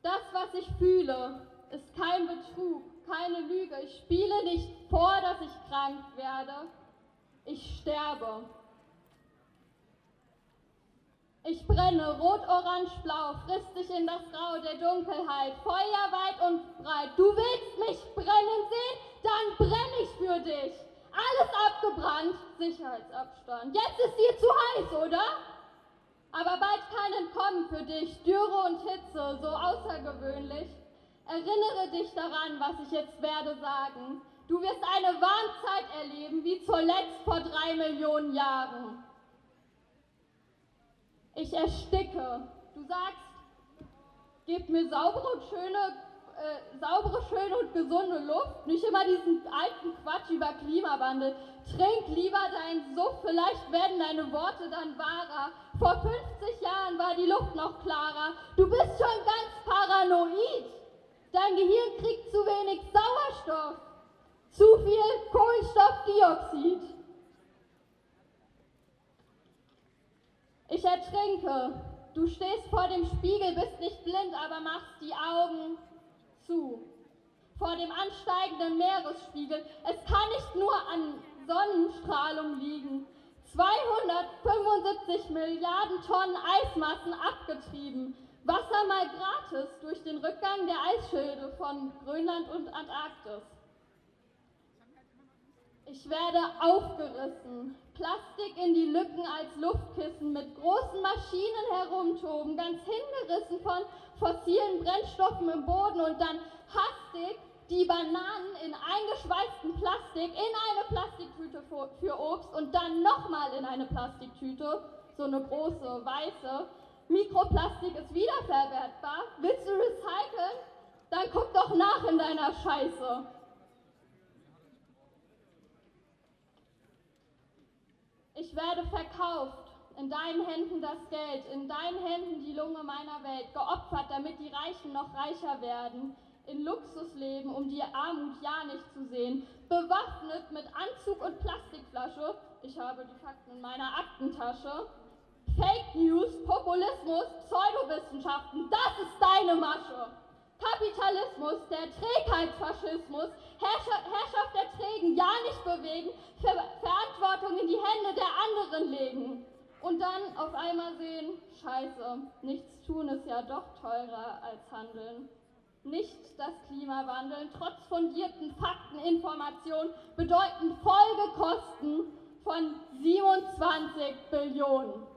Das, was ich fühle, ist kein Betrug, keine Lüge. Ich spiele nicht vor, dass ich krank werde. Ich sterbe. Ich brenne rot, orange, blau, friss dich in das Grau der Dunkelheit, Feuer weit und breit. Du willst mich brennen sehen? Dann brenne ich für dich. Alles abgebrannt, Sicherheitsabstand. Jetzt ist dir zu heiß, oder? Aber bald kein Entkommen für dich, Dürre und Hitze, so außergewöhnlich. Erinnere dich daran, was ich jetzt werde sagen. Du wirst eine Warnzeit erleben, wie zuletzt vor drei Millionen Jahren. Ich ersticke. Du sagst, gib mir saubere und schöne äh, saubere, schöne und gesunde Luft. Nicht immer diesen alten Quatsch über Klimawandel. Trink lieber deinen Suff, vielleicht werden deine Worte dann wahrer. Vor 50 Jahren war die Luft noch klarer. Du bist schon ganz paranoid. Dein Gehirn kriegt zu wenig Sauerstoff. Zu viel Kohlenstoffdioxid. Ich ertrinke. Du stehst vor dem Spiegel, bist nicht blind, aber machst die Augen zu. Vor dem ansteigenden Meeresspiegel. Es kann nicht nur an Sonnenstrahlung liegen. 275 Milliarden Tonnen Eismassen abgetrieben. Wasser mal gratis durch den Rückgang der Eisschilde von Grönland und Antarktis. Ich werde aufgerissen. Plastik in die Lücken als Luftkissen, mit großen Maschinen herumtoben, ganz hingerissen von fossilen Brennstoffen im Boden und dann hastig die Bananen in eingeschweißten Plastik in eine Plastiktüte für Obst und dann nochmal in eine Plastiktüte, so eine große, weiße. Mikroplastik ist wiederverwertbar. Willst du recyceln? Dann guck doch nach in deiner Scheiße. Ich werde verkauft, in deinen Händen das Geld, in deinen Händen die Lunge meiner Welt, geopfert, damit die Reichen noch reicher werden, in Luxus leben, um die Armut ja nicht zu sehen, bewaffnet mit Anzug und Plastikflasche, ich habe die Fakten in meiner Aktentasche, Fake News, Populismus, Pseudowissenschaften, das ist deine Masche. Kapitalismus, der Trägheitsfaschismus, Herrschaft der Trägen, ja nicht bewegen, Ver Verantwortung in die Hände der anderen legen. Und dann auf einmal sehen, scheiße, nichts tun ist ja doch teurer als handeln. Nicht das Klimawandeln, trotz fundierten Fakten, Informationen, bedeuten Folgekosten von 27 Billionen.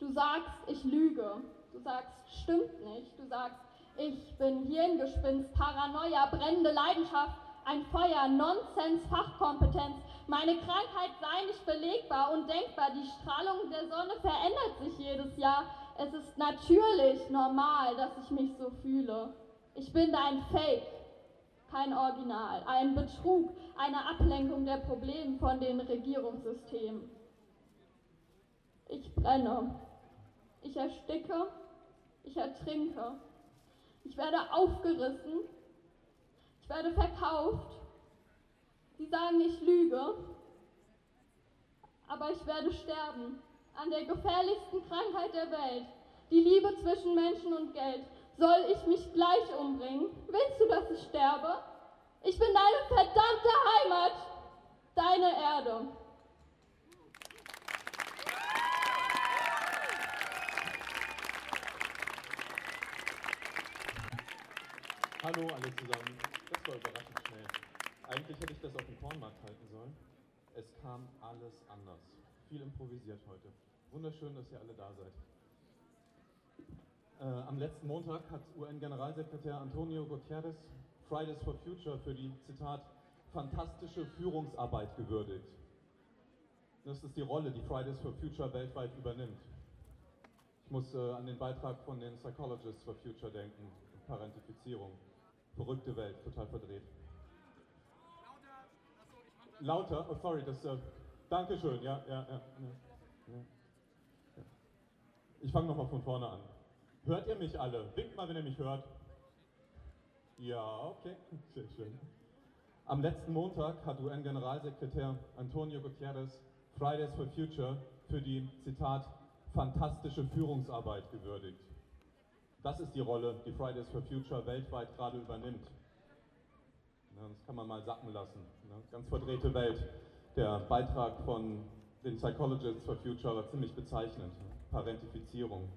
Du sagst, ich lüge. Du sagst, stimmt nicht. Du sagst, ich bin Hirngespinst, Paranoia, brennende Leidenschaft, ein Feuer, Nonsens, Fachkompetenz. Meine Krankheit sei nicht belegbar und denkbar. Die Strahlung der Sonne verändert sich jedes Jahr. Es ist natürlich normal, dass ich mich so fühle. Ich bin dein Fake, kein Original, ein Betrug, eine Ablenkung der Probleme von den Regierungssystemen. Ich brenne. Ich ersticke, ich ertrinke. Ich werde aufgerissen, ich werde verkauft. Sie sagen, ich lüge, aber ich werde sterben an der gefährlichsten Krankheit der Welt, die Liebe zwischen Menschen und Geld. Soll ich mich gleich umbringen? Willst du, dass ich sterbe? Ich bin deine verdammte Heimat, deine Erde. Hallo alle zusammen. Das war überraschend schnell. Eigentlich hätte ich das auf dem Kornmarkt halten sollen. Es kam alles anders. Viel improvisiert heute. Wunderschön, dass ihr alle da seid. Äh, am letzten Montag hat UN-Generalsekretär Antonio Guterres Fridays for Future für die, Zitat, fantastische Führungsarbeit gewürdigt. Das ist die Rolle, die Fridays for Future weltweit übernimmt. Ich muss äh, an den Beitrag von den Psychologists for Future denken, Parentifizierung. Verrückte Welt, total verdreht. Lauter, oh sorry, das, äh, Dankeschön, ja, ja, ja. ja, ja. Ich fange nochmal von vorne an. Hört ihr mich alle? Winkt mal, wenn ihr mich hört. Ja, okay, [laughs] sehr schön. Am letzten Montag hat UN-Generalsekretär Antonio Guterres Fridays for Future für die, Zitat, fantastische Führungsarbeit gewürdigt. Das ist die Rolle, die Fridays for Future weltweit gerade übernimmt. Das kann man mal sacken lassen. Ganz verdrehte Welt. Der Beitrag von den Psychologists for Future war ziemlich bezeichnend. Parentifizierung.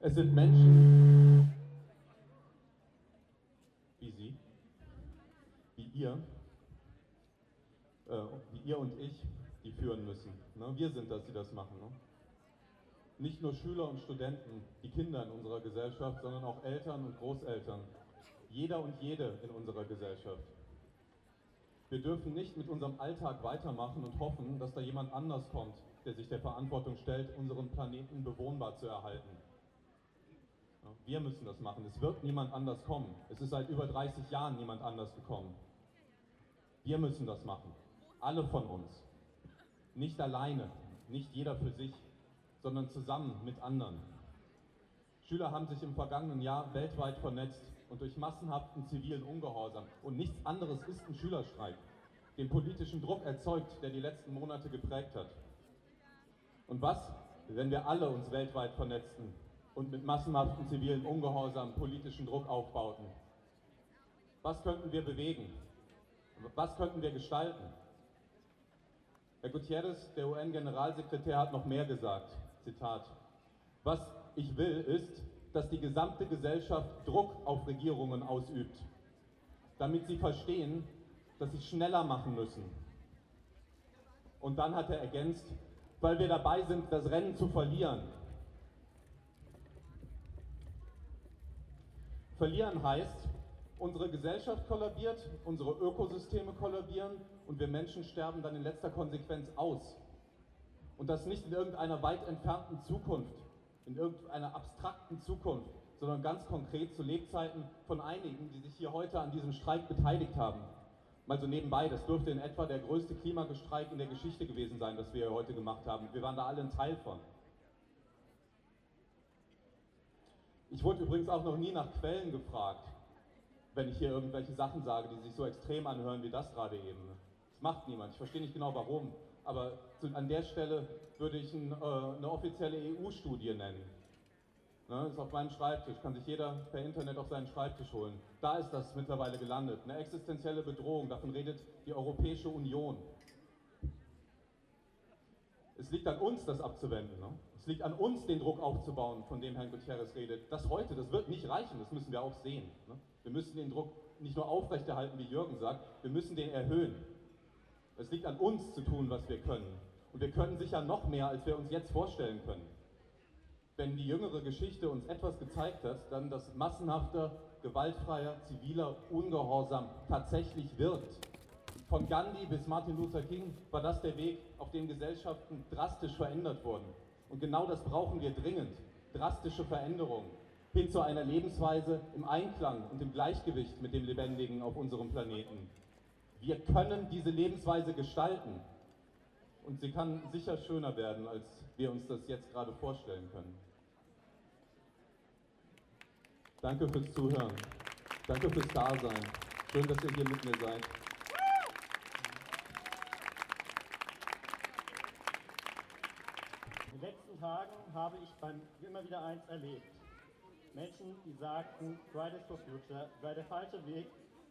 Es sind Menschen wie Sie, wie ihr, äh, wie ihr und ich, die führen müssen. Wir sind das, die das machen nicht nur Schüler und Studenten, die Kinder in unserer Gesellschaft, sondern auch Eltern und Großeltern. Jeder und jede in unserer Gesellschaft. Wir dürfen nicht mit unserem Alltag weitermachen und hoffen, dass da jemand anders kommt, der sich der Verantwortung stellt, unseren Planeten bewohnbar zu erhalten. Wir müssen das machen. Es wird niemand anders kommen. Es ist seit über 30 Jahren niemand anders gekommen. Wir müssen das machen. Alle von uns. Nicht alleine, nicht jeder für sich, sondern zusammen mit anderen. Schüler haben sich im vergangenen Jahr weltweit vernetzt und durch massenhaften zivilen Ungehorsam, und nichts anderes ist ein Schülerstreik, den politischen Druck erzeugt, der die letzten Monate geprägt hat. Und was, wenn wir alle uns weltweit vernetzten und mit massenhaften zivilen Ungehorsam politischen Druck aufbauten? Was könnten wir bewegen? Was könnten wir gestalten? Herr Gutierrez, der UN-Generalsekretär, hat noch mehr gesagt. Zitat. Was ich will, ist, dass die gesamte Gesellschaft Druck auf Regierungen ausübt, damit sie verstehen, dass sie schneller machen müssen. Und dann hat er ergänzt, weil wir dabei sind, das Rennen zu verlieren. Verlieren heißt, unsere Gesellschaft kollabiert, unsere Ökosysteme kollabieren und wir Menschen sterben dann in letzter Konsequenz aus. Und das nicht in irgendeiner weit entfernten Zukunft, in irgendeiner abstrakten Zukunft, sondern ganz konkret zu Lebzeiten von einigen, die sich hier heute an diesem Streik beteiligt haben. Mal so nebenbei, das dürfte in etwa der größte Klimagestreik in der Geschichte gewesen sein, das wir heute gemacht haben. Wir waren da alle ein Teil von. Ich wurde übrigens auch noch nie nach Quellen gefragt, wenn ich hier irgendwelche Sachen sage, die sich so extrem anhören wie das gerade eben. Das macht niemand. Ich verstehe nicht genau warum. Aber an der Stelle würde ich ein, äh, eine offizielle EU-Studie nennen. Ne, ist auf meinem Schreibtisch, kann sich jeder per Internet auf seinen Schreibtisch holen. Da ist das mittlerweile gelandet. Eine existenzielle Bedrohung, davon redet die Europäische Union. Es liegt an uns, das abzuwenden. Ne? Es liegt an uns, den Druck aufzubauen, von dem Herrn Gutierrez redet. Das heute, das wird nicht reichen, das müssen wir auch sehen. Ne? Wir müssen den Druck nicht nur aufrechterhalten, wie Jürgen sagt, wir müssen den erhöhen. Es liegt an uns zu tun, was wir können. Und wir können sicher noch mehr, als wir uns jetzt vorstellen können wenn die jüngere Geschichte uns etwas gezeigt hat, dann, dass massenhafter, gewaltfreier, ziviler Ungehorsam tatsächlich wirkt. Von Gandhi bis Martin Luther King war das der Weg, auf dem Gesellschaften drastisch verändert wurden. Und genau das brauchen wir dringend. Drastische Veränderungen hin zu einer Lebensweise im Einklang und im Gleichgewicht mit dem Lebendigen auf unserem Planeten. Wir können diese Lebensweise gestalten. Und sie kann sicher schöner werden, als wir uns das jetzt gerade vorstellen können. Danke fürs Zuhören. Danke fürs Dasein. Schön, dass ihr hier mit mir seid. In den letzten Tagen habe ich beim immer wieder eins erlebt. Menschen, die sagten, Fridays for Future sei der falsche Weg,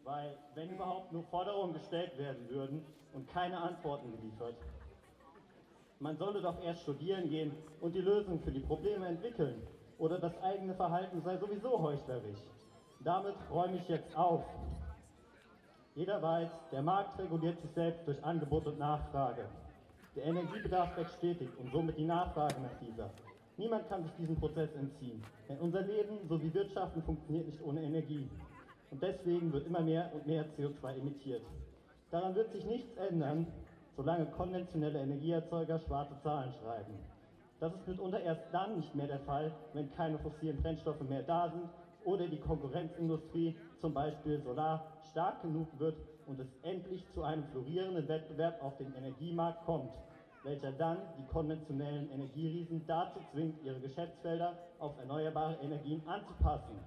weil wenn überhaupt nur Forderungen gestellt werden würden und keine Antworten geliefert. Man solle doch erst studieren gehen und die Lösung für die Probleme entwickeln oder das eigene Verhalten sei sowieso heuchlerisch. Damit räume ich jetzt auf. Jeder weiß, der Markt reguliert sich selbst durch Angebot und Nachfrage. Der Energiebedarf wächst stetig und somit die Nachfrage nach dieser. Niemand kann sich diesem Prozess entziehen, denn unser Leben sowie Wirtschaften funktioniert nicht ohne Energie. Und deswegen wird immer mehr und mehr CO2 emittiert. Daran wird sich nichts ändern, solange konventionelle Energieerzeuger schwarze Zahlen schreiben. Das ist mitunter erst dann nicht mehr der Fall, wenn keine fossilen Brennstoffe mehr da sind oder die Konkurrenzindustrie, zum Beispiel Solar, stark genug wird und es endlich zu einem florierenden Wettbewerb auf dem Energiemarkt kommt, welcher dann die konventionellen Energieriesen dazu zwingt, ihre Geschäftsfelder auf erneuerbare Energien anzupassen.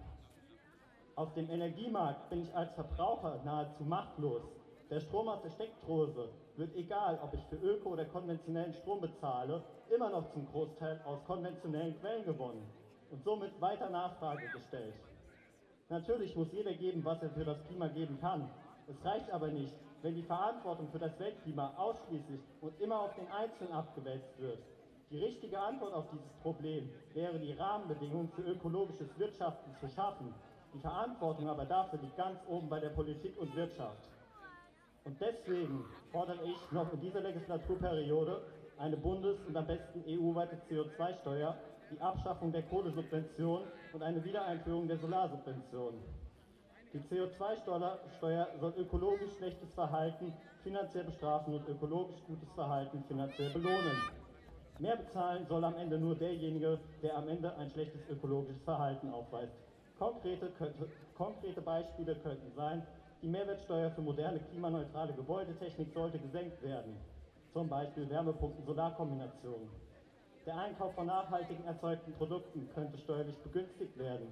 Auf dem Energiemarkt bin ich als Verbraucher nahezu machtlos. Der Strom aus der Steckdose wird egal, ob ich für Öko oder konventionellen Strom bezahle, immer noch zum Großteil aus konventionellen Quellen gewonnen und somit weiter Nachfrage gestellt. Natürlich muss jeder geben, was er für das Klima geben kann. Es reicht aber nicht, wenn die Verantwortung für das Weltklima ausschließlich und immer auf den Einzelnen abgewälzt wird. Die richtige Antwort auf dieses Problem wäre, die Rahmenbedingungen für ökologisches Wirtschaften zu schaffen. Die Verantwortung aber dafür liegt ganz oben bei der Politik und Wirtschaft. Und deswegen fordere ich noch in dieser Legislaturperiode eine bundes- und am besten EU-weite CO2-Steuer, die Abschaffung der Kohlesubvention und eine Wiedereinführung der Solarsubvention. Die CO2-Steuer soll ökologisch schlechtes Verhalten finanziell bestrafen und ökologisch gutes Verhalten finanziell belohnen. Mehr bezahlen soll am Ende nur derjenige, der am Ende ein schlechtes ökologisches Verhalten aufweist. Konkrete, könnte, konkrete Beispiele könnten sein, die Mehrwertsteuer für moderne klimaneutrale Gebäudetechnik sollte gesenkt werden, zum Beispiel Wärmepumpen, Solarkombinationen. Der Einkauf von nachhaltigen erzeugten Produkten könnte steuerlich begünstigt werden.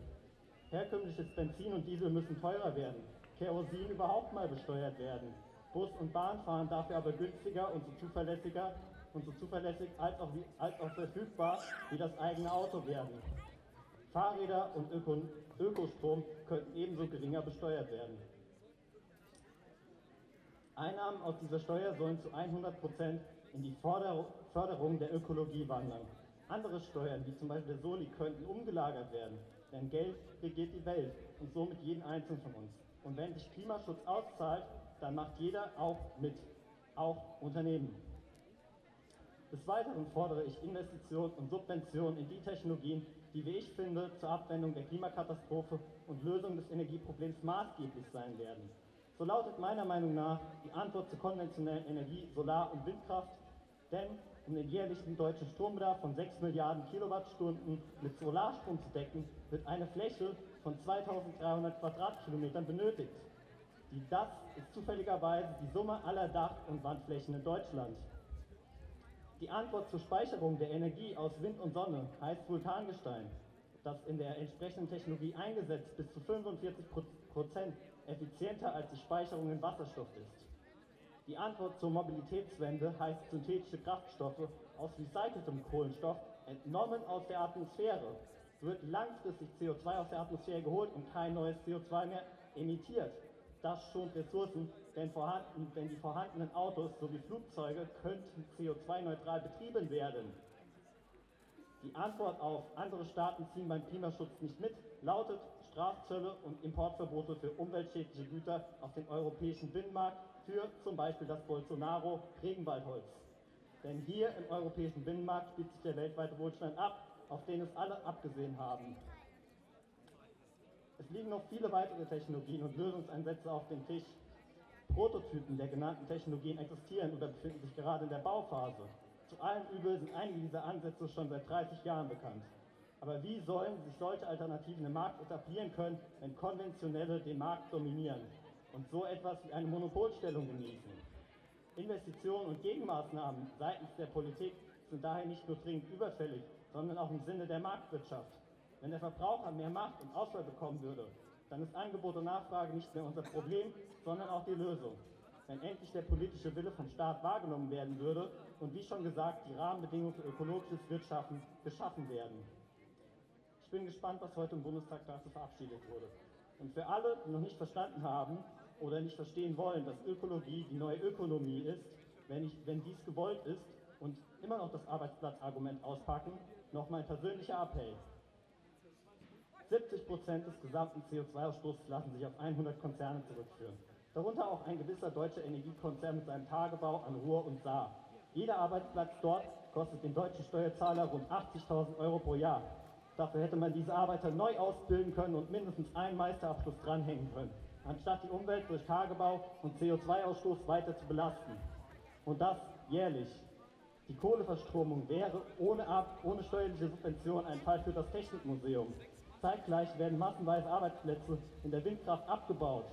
Herkömmliches Benzin und Diesel müssen teurer werden, Kerosin überhaupt mal besteuert werden. Bus- und Bahnfahren dafür aber günstiger und so zuverlässiger und so zuverlässig als auch, als auch verfügbar wie das eigene Auto werden. Fahrräder und Öko Ökostrom könnten ebenso geringer besteuert werden. Einnahmen aus dieser Steuer sollen zu 100 Prozent in die Förderung der Ökologie wandern. Andere Steuern, wie zum Beispiel der Soli, könnten umgelagert werden, denn Geld regiert die Welt und somit jeden Einzelnen von uns. Und wenn sich Klimaschutz auszahlt, dann macht jeder auch mit, auch Unternehmen. Des Weiteren fordere ich Investitionen und Subventionen in die Technologien, die, wie ich finde, zur Abwendung der Klimakatastrophe und Lösung des Energieproblems maßgeblich sein werden. So lautet meiner Meinung nach die Antwort zur konventionellen Energie Solar- und Windkraft, denn um den jährlichen deutschen Strombedarf von 6 Milliarden Kilowattstunden mit Solarstrom zu decken, wird eine Fläche von 2300 Quadratkilometern benötigt. Die das ist zufälligerweise die Summe aller Dach- und Wandflächen in Deutschland. Die Antwort zur Speicherung der Energie aus Wind und Sonne heißt Vulkangestein, das in der entsprechenden Technologie eingesetzt bis zu 45 Prozent effizienter als die Speicherung in Wasserstoff ist. Die Antwort zur Mobilitätswende heißt synthetische Kraftstoffe aus recyceltem Kohlenstoff, entnommen aus der Atmosphäre. So wird langfristig CO2 aus der Atmosphäre geholt und kein neues CO2 mehr emittiert. Das schont Ressourcen, denn, vorhanden, denn die vorhandenen Autos sowie Flugzeuge könnten CO2-neutral betrieben werden. Die Antwort auf andere Staaten ziehen beim Klimaschutz nicht mit lautet Strafzölle und Importverbote für umweltschädliche Güter auf den europäischen Binnenmarkt für zum Beispiel das Bolsonaro Regenwaldholz. Denn hier im europäischen Binnenmarkt spielt sich der weltweite Wohlstand ab, auf den es alle abgesehen haben. Es liegen noch viele weitere Technologien und Lösungsansätze auf dem Tisch. Prototypen der genannten Technologien existieren oder befinden sich gerade in der Bauphase. Zu allem Übel sind einige dieser Ansätze schon seit 30 Jahren bekannt. Aber wie sollen sich solche Alternativen im Markt etablieren können, wenn konventionelle den Markt dominieren und so etwas wie eine Monopolstellung genießen? Investitionen und Gegenmaßnahmen seitens der Politik sind daher nicht nur dringend überfällig, sondern auch im Sinne der Marktwirtschaft. Wenn der Verbraucher mehr Macht und Auswahl bekommen würde, dann ist Angebot und Nachfrage nicht mehr unser Problem, sondern auch die Lösung. Wenn endlich der politische Wille vom Staat wahrgenommen werden würde und wie schon gesagt, die Rahmenbedingungen für ökologisches Wirtschaften geschaffen werden. Ich bin gespannt, was heute im Bundestag dazu verabschiedet wurde. Und für alle, die noch nicht verstanden haben oder nicht verstehen wollen, dass Ökologie die neue Ökonomie ist, wenn, ich, wenn dies gewollt ist und immer noch das Arbeitsplatzargument auspacken, noch mein persönlicher Appell. 70 Prozent des gesamten CO2-Ausstoßes lassen sich auf 100 Konzerne zurückführen. Darunter auch ein gewisser deutscher Energiekonzern mit seinem Tagebau an Ruhr und Saar. Jeder Arbeitsplatz dort kostet den deutschen Steuerzahler rund 80.000 Euro pro Jahr. Dafür hätte man diese Arbeiter neu ausbilden können und mindestens einen Meisterabschluss dranhängen können, anstatt die Umwelt durch Tagebau und CO2-Ausstoß weiter zu belasten. Und das jährlich. Die Kohleverstromung wäre ohne, Ab ohne steuerliche Subvention ein Fall für das Technikmuseum. Zeitgleich werden massenweise Arbeitsplätze in der Windkraft abgebaut.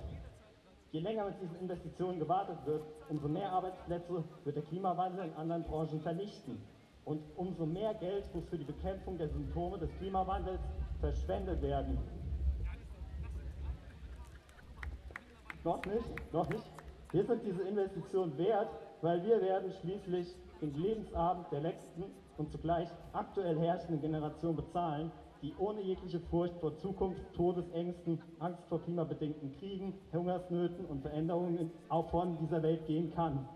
Je länger mit diesen Investitionen gewartet wird, umso mehr Arbeitsplätze wird der Klimawandel in anderen Branchen vernichten. Und umso mehr Geld muss für die Bekämpfung der Symptome des Klimawandels verschwendet werden. Noch nicht, noch nicht. Wir sind diese Investition wert, weil wir werden schließlich den Lebensabend der letzten und zugleich aktuell herrschenden Generation bezahlen, die ohne jegliche Furcht vor Zukunft, Todesängsten, Angst vor klimabedingten Kriegen, Hungersnöten und Veränderungen auf von dieser Welt gehen kann.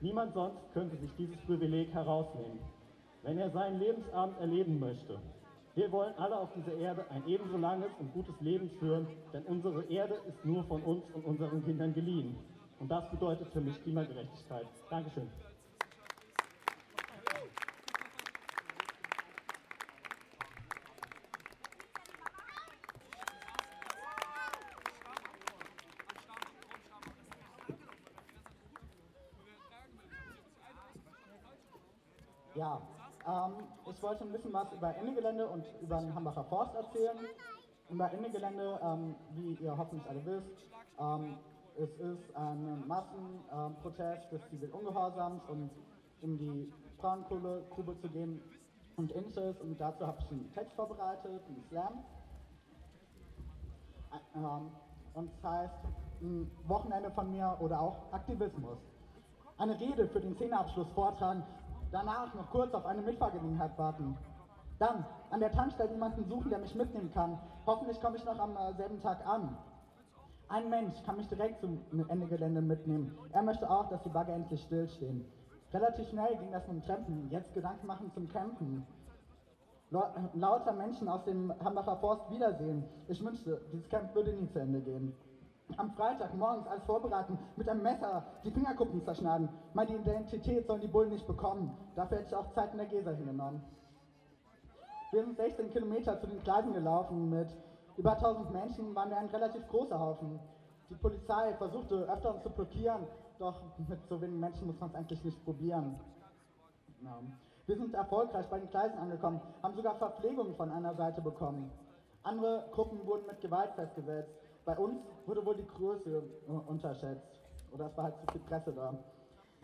Niemand sonst könnte sich dieses Privileg herausnehmen wenn er seinen Lebensabend erleben möchte. Wir wollen alle auf dieser Erde ein ebenso langes und gutes Leben führen, denn unsere Erde ist nur von uns und unseren Kindern geliehen. Und das bedeutet für mich Klimagerechtigkeit. Dankeschön. Ja, Ähm, ich wollte ein bisschen was über Ende Gelände und über den Hambacher Forst erzählen. Über Ende Gelände, ähm, wie ihr hoffentlich alle wisst, ähm, es ist ein Massenprotest des Zivilungehorsams, um in die Braunkohlegrube zu gehen und ähnliches. Und dazu habe ich einen Text vorbereitet, einen Slam. Ähm, und das heißt, ein Wochenende von mir oder auch Aktivismus. Eine Rede für den Zehnerabschluss vortragen, danach noch kurz auf eine Mitfahrgelegenheit warten. Dann an der Tankstelle jemanden suchen, der mich mitnehmen kann. Hoffentlich komme ich noch am äh, selben Tag an. Ein Mensch kann mich direkt zum Ende Gelände mitnehmen. Er möchte auch, dass die Bagger endlich stillstehen. Relativ schnell ging das mit dem Trampen. Jetzt Gedanken machen zum Campen. Lauter Menschen aus dem Hambacher Forst wiedersehen. Ich wünschte, dieses Camp würde nie zu Ende gehen. Am Freitag morgens alles vorbereiten, mit einem Messer die Fingerkuppen zerschneiden. Meine Identität sollen die Bullen nicht bekommen. Dafür hätte ich auch Zeit in der Gesa hingenommen. Wir sind 16 Kilometer zu den Gleisen gelaufen mit über 1000 Menschen waren wir ein relativ großer Haufen. Die Polizei versuchte öfter uns zu blockieren, doch mit so wenigen Menschen muss man es eigentlich nicht probieren. Ja. Wir sind erfolgreich bei den Gleisen angekommen, haben sogar Verpflegung von einer Seite bekommen. Andere Gruppen wurden mit Gewalt festgesetzt. Bei uns wurde wohl die Größe unterschätzt. Oder es war halt zu viel Presse da.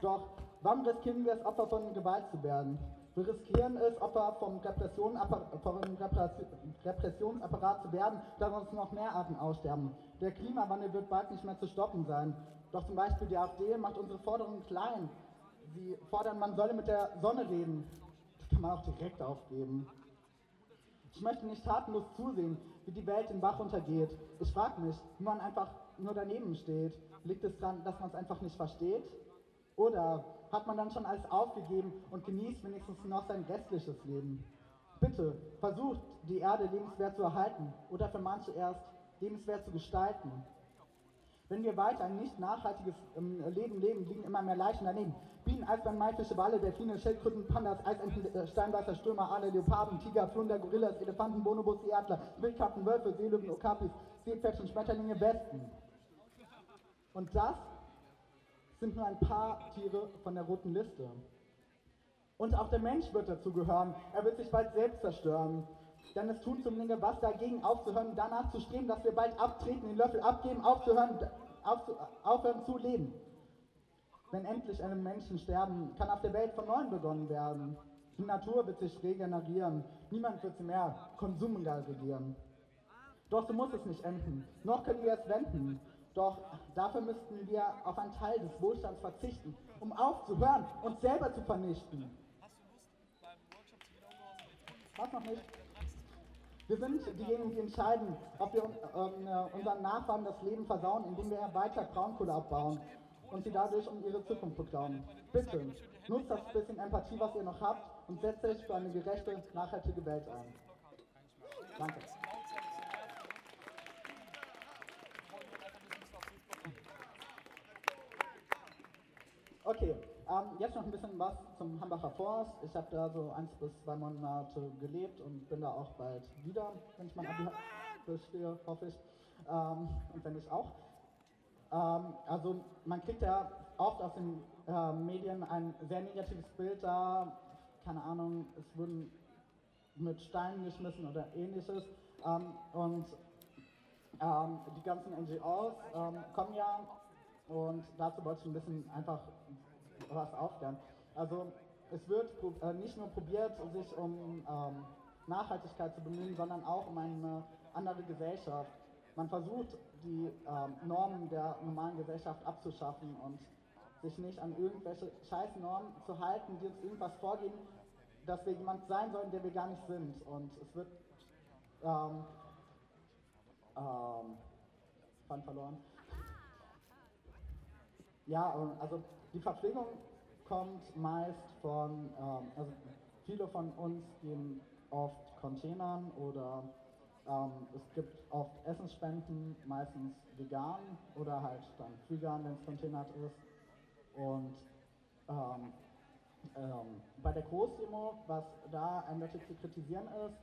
Doch warum riskieren wir es, Opfer von Gewalt zu werden? Wir riskieren es, Opfer vom, Repression, vom Repressionsapparat zu werden, da sonst noch mehr Arten aussterben. Der Klimawandel wird bald nicht mehr zu stoppen sein. Doch zum Beispiel die AfD macht unsere Forderungen klein. Sie fordern, man solle mit der Sonne reden. Das kann man auch direkt aufgeben. Ich möchte nicht tatenlos zusehen, wie die Welt im Bach untergeht. Ich frage mich, wie man einfach nur daneben steht. Liegt es daran, dass man es einfach nicht versteht? Oder hat man dann schon alles aufgegeben und genießt wenigstens noch sein restliches Leben? Bitte, versucht die Erde lebenswert zu erhalten oder für manche erst lebenswert zu gestalten. Wenn wir weiter ein nicht nachhaltiges ähm, Leben leben, liegen immer mehr Leichen daneben. Bienen, Eisbären, Maifische, Wale, Delfine, Schildkröten, Pandas, Eisenten, äh, Steinweißer, Stürmer, Aale, Leoparden, Tiger, Flunder, Gorillas, Elefanten, Bonobos, Adler, Wildkatzen, Wölfe, Seelöwen, Okapis, Seepferdchen, Schmetterlinge, Wespen. Und das sind nur ein paar Tiere von der roten Liste. Und auch der Mensch wird dazu gehören. Er wird sich bald selbst zerstören. Denn es tut zum Linge was dagegen aufzuhören, danach zu streben, dass wir bald abtreten, den Löffel abgeben, aufzuhören, aufzu, aufhören zu leben. Wenn endlich alle Menschen sterben, kann auf der Welt von neuem begonnen werden. Die Natur wird sich regenerieren. Niemand wird sie mehr konsumgeil regieren. Doch so muss es nicht enden. Noch können wir es wenden. Doch dafür müssten wir auf einen Teil des Wohlstands verzichten, um aufzuhören, uns selber zu vernichten. Was noch nicht? Wir sind diejenigen, die entscheiden, ob wir ähm, äh, unseren Nachfahren das Leben versauen, indem wir weiter Braunkohle abbauen und sie dadurch um ihre Zukunft beklauen. Bitte, nutzt das bisschen Empathie, was ihr noch habt und setzt euch für eine gerechte, nachhaltige Welt ein. Danke. Okay, ähm, jetzt noch ein bisschen was zum Hambacher Forst. Ich habe da so eins bis zwei Monate gelebt und bin da auch bald wieder, wenn ich mein Abi bestehe, hoffe ich. Ähm, und wenn ich auch. Ähm, also man kriegt ja oft aus den äh, Medien ein sehr negatives Bild da. Keine Ahnung, es wurden mit Steinen geschmissen oder ähnliches. Ähm, und ähm, die ganzen NGOs ähm, kommen ja und dazu wollte ich ein bisschen einfach was aufklären. Also es wird äh, nicht nur probiert, sich um ähm, Nachhaltigkeit zu bemühen, sondern auch um eine andere Gesellschaft. Man versucht, die ähm, Normen der normalen Gesellschaft abzuschaffen und sich nicht an irgendwelche Scheißnormen zu halten, die uns irgendwas vorgeben, dass wir jemand sein sollen, der wir gar nicht sind. Und es wird ähm, ähm, verloren. Ja, also die Verpflegung kommt meist von, ähm, also viele von uns gehen oft Containern oder ähm, es gibt oft Essensspenden, meistens vegan oder halt dann vegan, wenn es containert ist. Und ähm, ähm, bei der Großdemo, was da eindeutig zu kritisieren ist,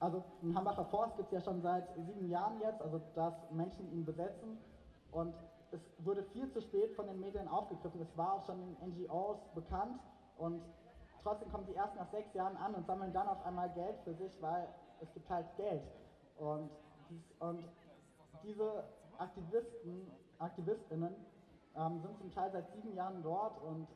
also ein Hambacher Forst gibt es ja schon seit sieben Jahren jetzt, also dass Menschen ihn besetzen und es wurde viel zu spät von den Medien aufgegriffen. Es war auch schon in NGOs bekannt und trotzdem kommen die erst nach sechs Jahren an und sammeln dann auf einmal Geld für sich, weil es gibt halt Geld. Und, und diese Aktivisten, AktivistInnen ähm, sind zum Teil seit sieben Jahren dort und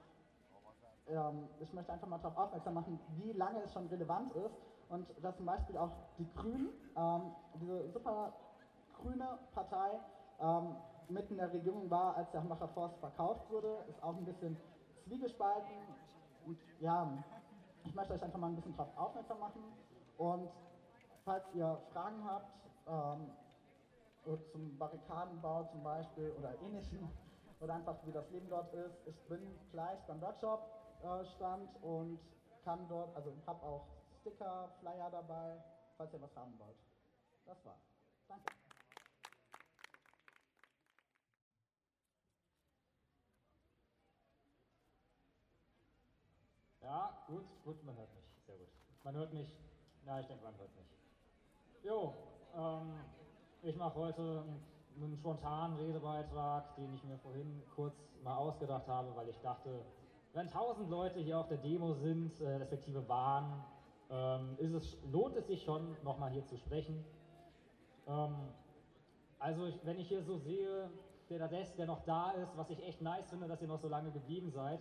ähm, ich möchte einfach mal darauf aufmerksam machen, wie lange es schon relevant ist und dass zum Beispiel auch die Grünen, ähm, diese super grüne Partei, ähm, mitten in der Regierung war, als der Hambacher Forst verkauft wurde, ist auch ein bisschen zwiegespalten. Und ja, ich möchte euch einfach mal ein bisschen darauf aufmerksam machen. Und falls ihr Fragen habt, ähm, zum Barrikadenbau zum Beispiel oder ähnlichem, [laughs] oder einfach wie das Leben dort ist, ich bin gleich beim Workshop-Stand äh, und kann dort, also habe auch Sticker, Flyer dabei, falls ihr was haben wollt. Das war's. Danke. Ja, gut, gut, man hört mich. Sehr gut. Man hört mich. Ja, ich denke, man hört mich. Jo, ähm, ich mache heute einen spontanen Redebeitrag, den ich mir vorhin kurz mal ausgedacht habe, weil ich dachte, wenn tausend Leute hier auf der Demo sind, äh, respektive waren, ähm, ist es, lohnt es sich schon, nochmal hier zu sprechen. Ähm, also ich, wenn ich hier so sehe, der Rest, der noch da ist, was ich echt nice finde, dass ihr noch so lange geblieben seid,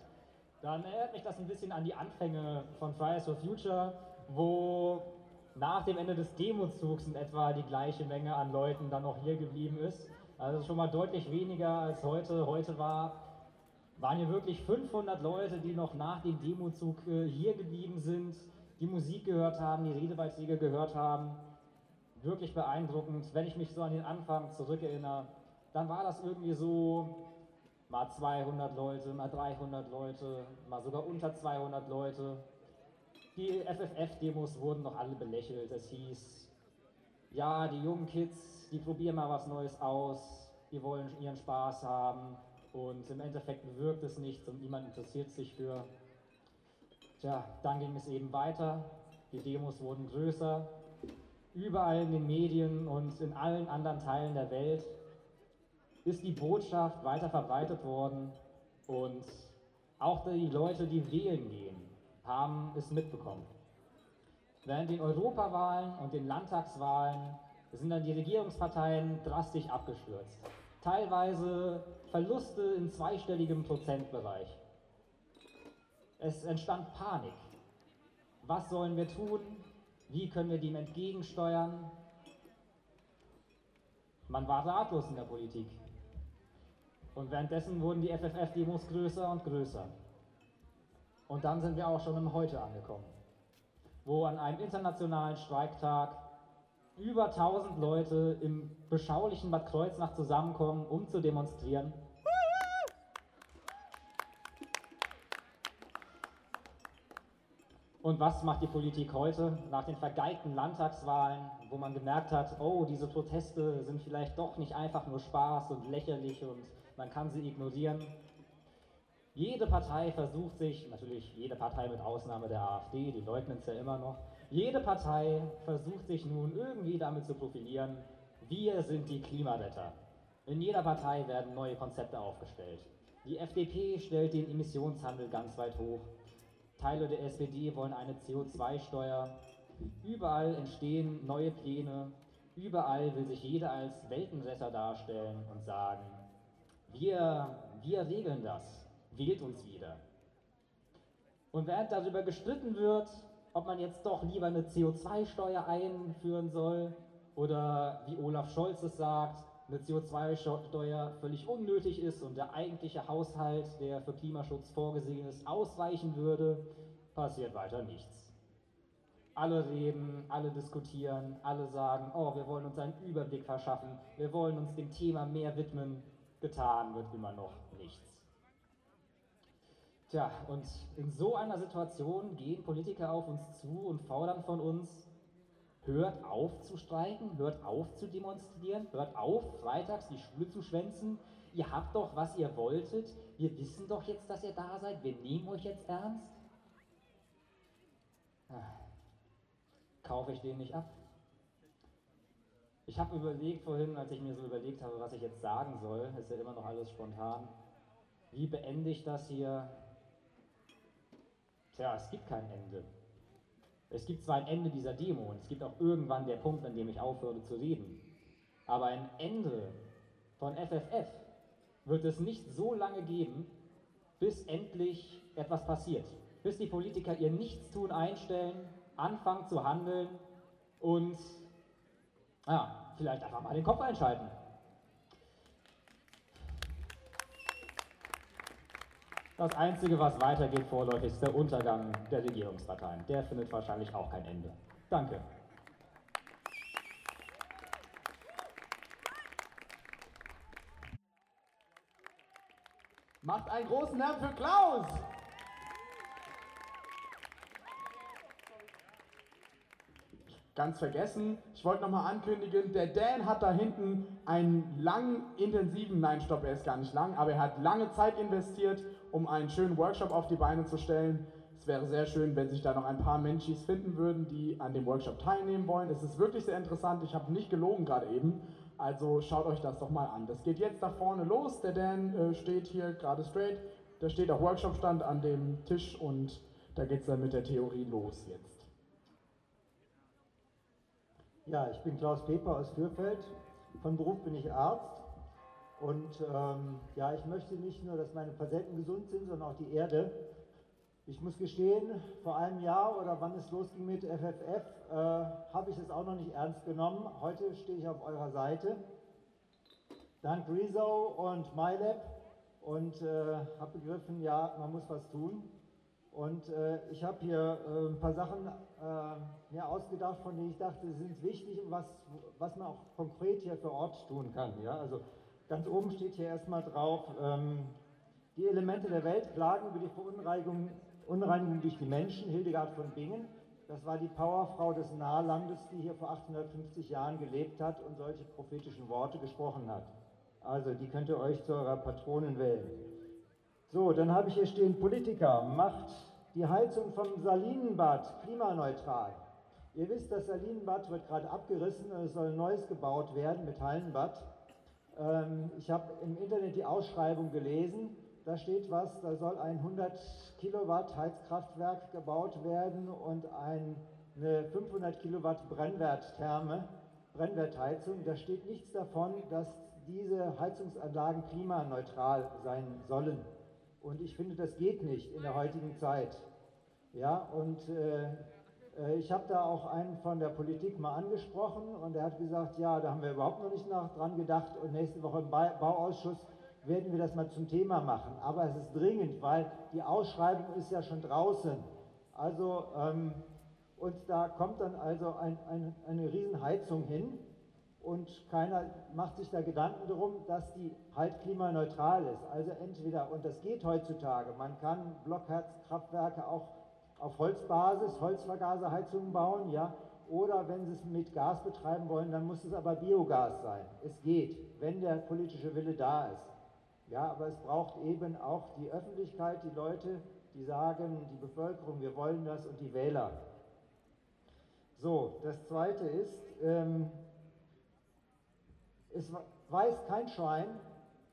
dann erinnert mich das ein bisschen an die Anfänge von Fridays for Future, wo nach dem Ende des Demozugs in etwa die gleiche Menge an Leuten dann noch hier geblieben ist. Also schon mal deutlich weniger als heute. Heute war, waren hier wirklich 500 Leute, die noch nach dem Demozug äh, hier geblieben sind, die Musik gehört haben, die Redebeiträge gehört haben. Wirklich beeindruckend. Wenn ich mich so an den Anfang zurückerinnere, dann war das irgendwie so, mal 200 Leute, mal 300 Leute, mal sogar unter 200 Leute. Die FFF-Demos wurden noch alle belächelt. Es hieß, ja, die jungen Kids, die probieren mal was Neues aus, die wollen ihren Spaß haben und im Endeffekt bewirkt es nichts und niemand interessiert sich für. Tja, dann ging es eben weiter. Die Demos wurden größer. Überall in den Medien und in allen anderen Teilen der Welt ist die Botschaft weiter verbreitet worden und auch die Leute, die wählen gehen, haben es mitbekommen. Während den Europawahlen und den Landtagswahlen sind dann die Regierungsparteien drastisch abgestürzt. Teilweise Verluste in zweistelligem Prozentbereich. Es entstand Panik. Was sollen wir tun? Wie können wir dem entgegensteuern? Man war ratlos in der Politik. Und währenddessen wurden die FFF-Demos größer und größer. Und dann sind wir auch schon im Heute angekommen, wo an einem internationalen Streiktag über 1000 Leute im beschaulichen Bad Kreuznach zusammenkommen, um zu demonstrieren. Und was macht die Politik heute nach den vergeigten Landtagswahlen, wo man gemerkt hat, oh, diese Proteste sind vielleicht doch nicht einfach nur Spaß und lächerlich und man kann sie ignorieren. Jede Partei versucht sich, natürlich jede Partei mit Ausnahme der AfD, die leugnen es ja immer noch, jede Partei versucht sich nun irgendwie damit zu profilieren, wir sind die Klimaretter. In jeder Partei werden neue Konzepte aufgestellt. Die FDP stellt den Emissionshandel ganz weit hoch. Teile der SPD wollen eine CO2-Steuer. Überall entstehen neue Pläne. Überall will sich jeder als Weltenretter darstellen und sagen, wir, wir regeln das. Wählt uns wieder. Und während darüber gestritten wird, ob man jetzt doch lieber eine CO2-Steuer einführen soll oder wie Olaf Scholz es sagt, eine CO2-Steuer völlig unnötig ist und der eigentliche Haushalt, der für Klimaschutz vorgesehen ist, ausweichen würde, passiert weiter nichts. Alle reden, alle diskutieren, alle sagen, oh, wir wollen uns einen Überblick verschaffen, wir wollen uns dem Thema mehr widmen, getan wird immer noch. Tja, und in so einer Situation gehen Politiker auf uns zu und fordern von uns, hört auf zu streiken, hört auf zu demonstrieren, hört auf, freitags die Schule zu schwänzen. Ihr habt doch, was ihr wolltet. Wir wissen doch jetzt, dass ihr da seid. Wir nehmen euch jetzt ernst. Ah, kaufe ich den nicht ab? Ich habe überlegt vorhin, als ich mir so überlegt habe, was ich jetzt sagen soll, ist ja immer noch alles spontan. Wie beende ich das hier? Tja, es gibt kein Ende. Es gibt zwar ein Ende dieser Demo und es gibt auch irgendwann der Punkt, an dem ich aufhöre zu reden. Aber ein Ende von FFF wird es nicht so lange geben, bis endlich etwas passiert. Bis die Politiker ihr Nichtstun einstellen, anfangen zu handeln und ja, vielleicht einfach mal den Kopf einschalten. Das Einzige, was weitergeht vorläufig, ist der Untergang der Regierungsparteien. Der findet wahrscheinlich auch kein Ende. Danke. Macht einen großen Lärm für Klaus! Ganz vergessen, ich wollte nochmal ankündigen, der Dan hat da hinten einen langen, intensiven, nein, stopp, er ist gar nicht lang, aber er hat lange Zeit investiert, um einen schönen Workshop auf die Beine zu stellen. Es wäre sehr schön, wenn sich da noch ein paar Menschis finden würden, die an dem Workshop teilnehmen wollen. Es ist wirklich sehr interessant, ich habe nicht gelogen gerade eben, also schaut euch das doch mal an. Das geht jetzt da vorne los, der Dan äh, steht hier gerade straight, da steht auch Workshop-Stand an dem Tisch und da geht es dann mit der Theorie los jetzt. Ja, ich bin Klaus Peper aus Fürfeld. Von Beruf bin ich Arzt. Und ähm, ja, ich möchte nicht nur, dass meine Patienten gesund sind, sondern auch die Erde. Ich muss gestehen, vor einem Jahr oder wann es losging mit FFF, äh, habe ich es auch noch nicht ernst genommen. Heute stehe ich auf eurer Seite. Dank Rezo und MyLab und äh, habe begriffen, ja, man muss was tun. Und äh, ich habe hier äh, ein paar Sachen äh, mir ausgedacht, von denen ich dachte, sie sind wichtig und was, was man auch konkret hier vor Ort tun kann. Ja? Also ganz oben steht hier erstmal drauf, ähm, die Elemente der Welt klagen über die Verunreinigung Unreinigung durch die Menschen, Hildegard von Bingen. Das war die Powerfrau des Nahlandes, die hier vor 850 Jahren gelebt hat und solche prophetischen Worte gesprochen hat. Also, die könnt ihr euch zu eurer Patronin wählen. So, dann habe ich hier stehen, Politiker, macht die Heizung vom Salinenbad klimaneutral. Ihr wisst, das Salinenbad wird gerade abgerissen und es soll ein neues gebaut werden mit Hallenbad. Ähm, ich habe im Internet die Ausschreibung gelesen. Da steht was, da soll ein 100 Kilowatt Heizkraftwerk gebaut werden und ein, eine 500 Kilowatt Brennwerttherme, Brennwertheizung. Da steht nichts davon, dass diese Heizungsanlagen klimaneutral sein sollen. Und ich finde, das geht nicht in der heutigen Zeit. Ja, und äh, äh ich habe da auch einen von der Politik mal angesprochen und er hat gesagt, ja, da haben wir überhaupt noch nicht nach, dran gedacht und nächste Woche im Bauausschuss werden wir das mal zum Thema machen. Aber es ist dringend, weil die Ausschreibung ist ja schon draußen. Also, ähm, und da kommt dann also ein, ein, eine Riesenheizung hin und keiner macht sich da Gedanken darum, dass die halt klimaneutral ist. Also entweder, und das geht heutzutage, man kann Blockherzkraftwerke auch auf Holzbasis, Holzvergaserheizungen bauen, ja, oder wenn sie es mit Gas betreiben wollen, dann muss es aber Biogas sein. Es geht, wenn der politische Wille da ist. Ja, aber es braucht eben auch die Öffentlichkeit, die Leute, die sagen, die Bevölkerung, wir wollen das und die Wähler. So, das Zweite ist, ähm, es weiß kein Schwein,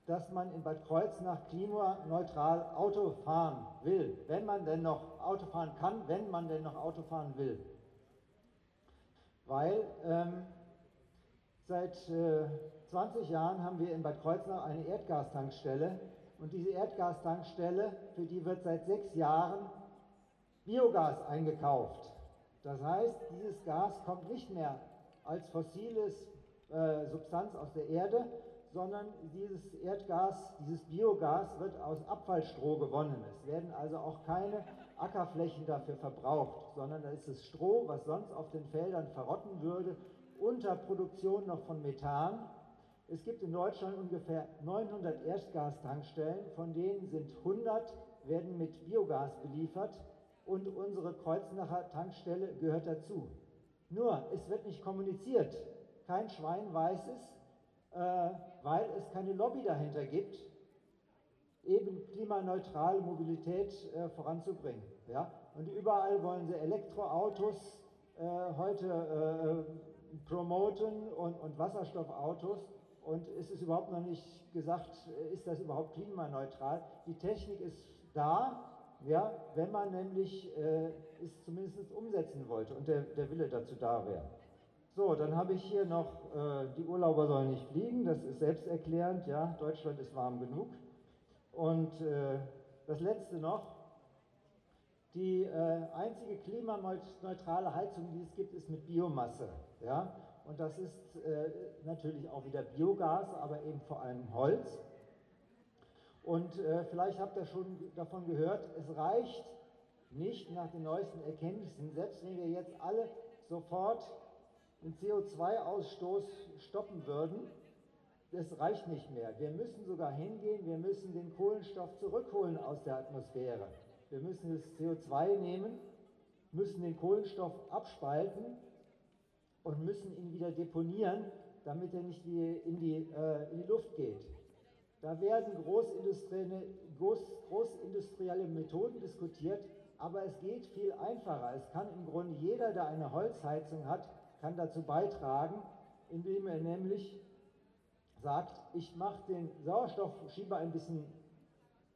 dass man in Bad Kreuznach klimaneutral Auto fahren will, wenn man denn noch Auto fahren kann, wenn man denn noch Auto fahren will. Weil ähm, seit äh, 20 Jahren haben wir in Bad Kreuznach eine Erdgastankstelle und diese Erdgastankstelle, für die wird seit sechs Jahren Biogas eingekauft. Das heißt, dieses Gas kommt nicht mehr als fossiles äh, Substanz aus der Erde, sondern dieses Erdgas, dieses Biogas wird aus Abfallstroh gewonnen. Es werden also auch keine Ackerflächen dafür verbraucht, sondern da ist es Stroh, was sonst auf den Feldern verrotten würde, unter Produktion noch von Methan. Es gibt in Deutschland ungefähr 900 Erdgastankstellen, von denen sind 100 werden mit Biogas beliefert und unsere Kreuznacher Tankstelle gehört dazu. Nur, es wird nicht kommuniziert. Kein Schwein weiß es, äh, weil es keine Lobby dahinter gibt, eben klimaneutrale Mobilität äh, voranzubringen. Ja? Und überall wollen sie Elektroautos äh, heute promoten und, und Wasserstoffautos. Und es ist überhaupt noch nicht gesagt, ist das überhaupt klimaneutral. Die Technik ist da, ja, wenn man nämlich äh, es zumindest umsetzen wollte und der, der Wille dazu da wäre. So, dann habe ich hier noch, äh, die Urlauber sollen nicht fliegen, das ist selbsterklärend, ja, Deutschland ist warm genug. Und äh, das letzte noch, die äh, einzige klimaneutrale Heizung, die es gibt, ist mit Biomasse. Ja? Und das ist äh, natürlich auch wieder Biogas, aber eben vor allem Holz. Und äh, vielleicht habt ihr schon davon gehört, es reicht nicht nach den neuesten Erkenntnissen, selbst wenn wir jetzt alle sofort den CO2-Ausstoß stoppen würden, das reicht nicht mehr. Wir müssen sogar hingehen, wir müssen den Kohlenstoff zurückholen aus der Atmosphäre. Wir müssen das CO2 nehmen, müssen den Kohlenstoff abspalten und müssen ihn wieder deponieren, damit er nicht in die, äh, in die Luft geht. Da werden großindustrielle, groß, großindustrielle Methoden diskutiert, aber es geht viel einfacher. Es kann im Grunde jeder, der eine Holzheizung hat, kann dazu beitragen, indem er nämlich sagt, ich mache den Sauerstoffschieber ein bisschen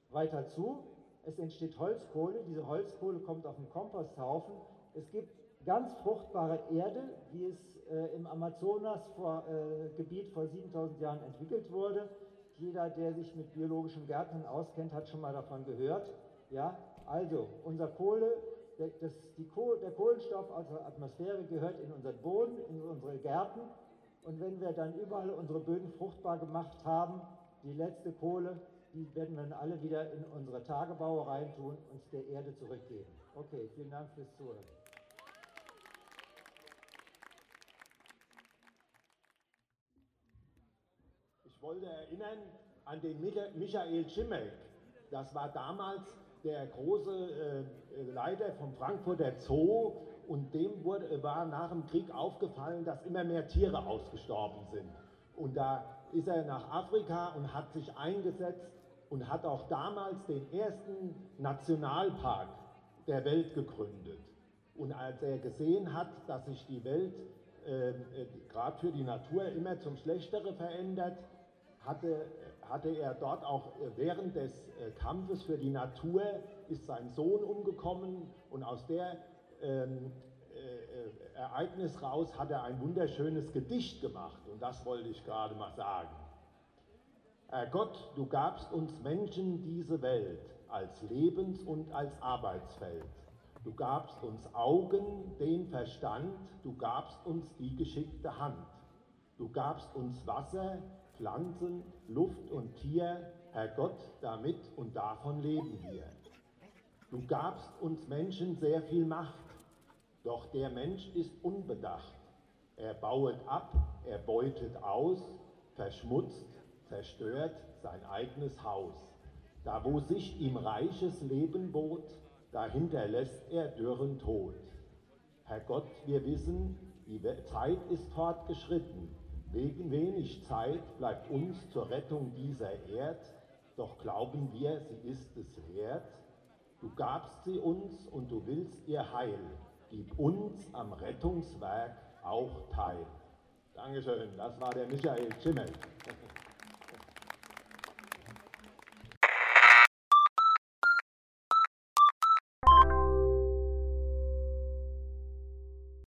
weiter zu, es entsteht Holzkohle, diese Holzkohle kommt auf den Komposthaufen, es gibt ganz fruchtbare Erde, wie es äh, im Amazonas-Gebiet vor, äh, vor 7000 Jahren entwickelt wurde. Jeder, der sich mit biologischen Gärten auskennt, hat schon mal davon gehört. Ja, also unser Kohle, das, Koh, der Kohlenstoff aus der Atmosphäre gehört in unseren Boden, in unsere Gärten. Und wenn wir dann überall unsere Böden fruchtbar gemacht haben, die letzte Kohle, die werden wir dann alle wieder in unsere Tagebaue reintun und der Erde zurückgeben. Okay, vielen Dank fürs Zuhören. Ich wollte erinnern an den Michael Schimek. Das war damals der große äh, Leiter vom Frankfurter Zoo und dem wurde, war nach dem Krieg aufgefallen, dass immer mehr Tiere ausgestorben sind. Und da ist er nach Afrika und hat sich eingesetzt und hat auch damals den ersten Nationalpark der Welt gegründet. Und als er gesehen hat, dass sich die Welt äh, äh, gerade für die Natur immer zum Schlechtere verändert, hatte, hatte er dort auch äh, während des äh, Kampfes für die Natur, ist sein Sohn umgekommen und aus der ähm, äh, Ereignis raus hat er ein wunderschönes Gedicht gemacht und das wollte ich gerade mal sagen. Herr Gott, du gabst uns Menschen diese Welt als Lebens- und als Arbeitsfeld. Du gabst uns Augen, den Verstand, du gabst uns die geschickte Hand. Du gabst uns Wasser, Pflanzen, Luft und Tier, Herr Gott, damit und davon leben wir. Du gabst uns Menschen sehr viel Macht, doch der Mensch ist unbedacht. Er bauet ab, er beutet aus, verschmutzt, zerstört sein eigenes Haus. Da wo sich ihm reiches Leben bot, dahinter lässt er dürren Tod. Herr Gott, wir wissen, die Zeit ist fortgeschritten, Wegen wenig Zeit bleibt uns zur Rettung dieser Erd, doch glauben wir, sie ist es wert. Du gabst sie uns und du willst ihr Heil. Gib uns am Rettungswerk auch teil. Dankeschön, das war der Michael Schimmel.